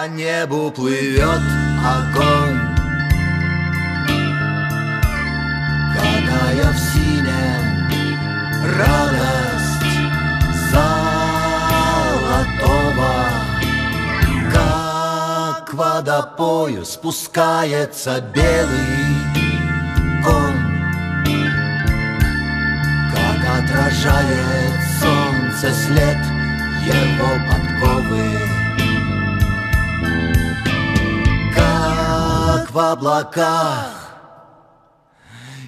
По небу плывет огонь. Какая в синем радость золотого! Как к водопою спускается белый конь. Как отражает солнце след его подковы В облаках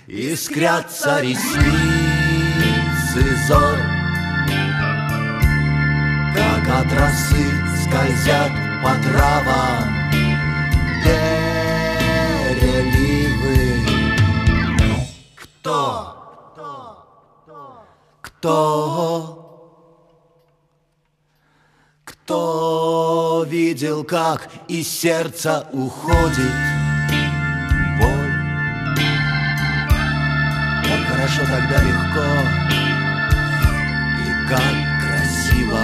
Искрятся ресницы зорь Как от росы скользят по травам Переливы Кто? Кто? Кто видел, как из сердца уходит хорошо тогда легко и как красиво.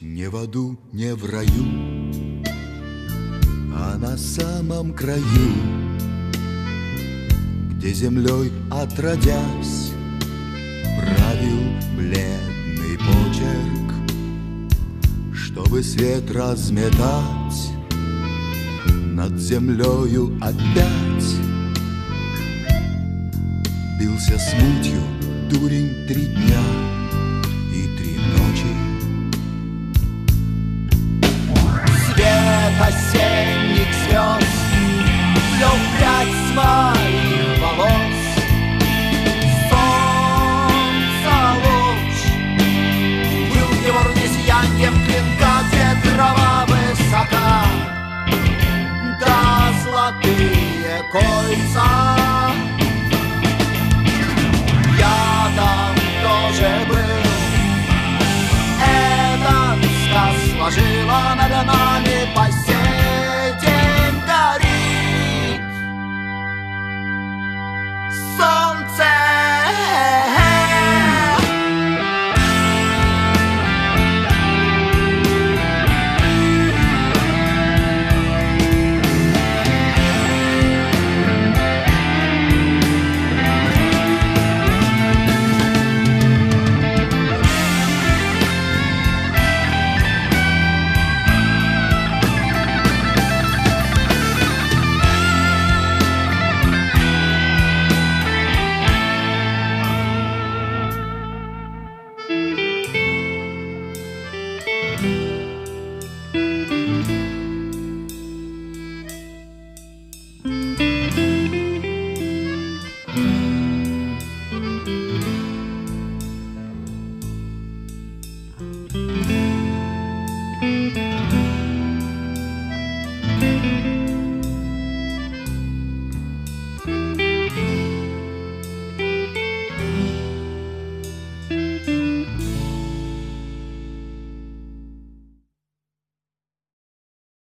Не в аду, не в раю, а на самом краю, где землей отродясь правил бледный почерк, чтобы свет разметать над землею опять. Бился с мутью дурень три дня кольца. Я там тоже был, этот сказ сложила надо нами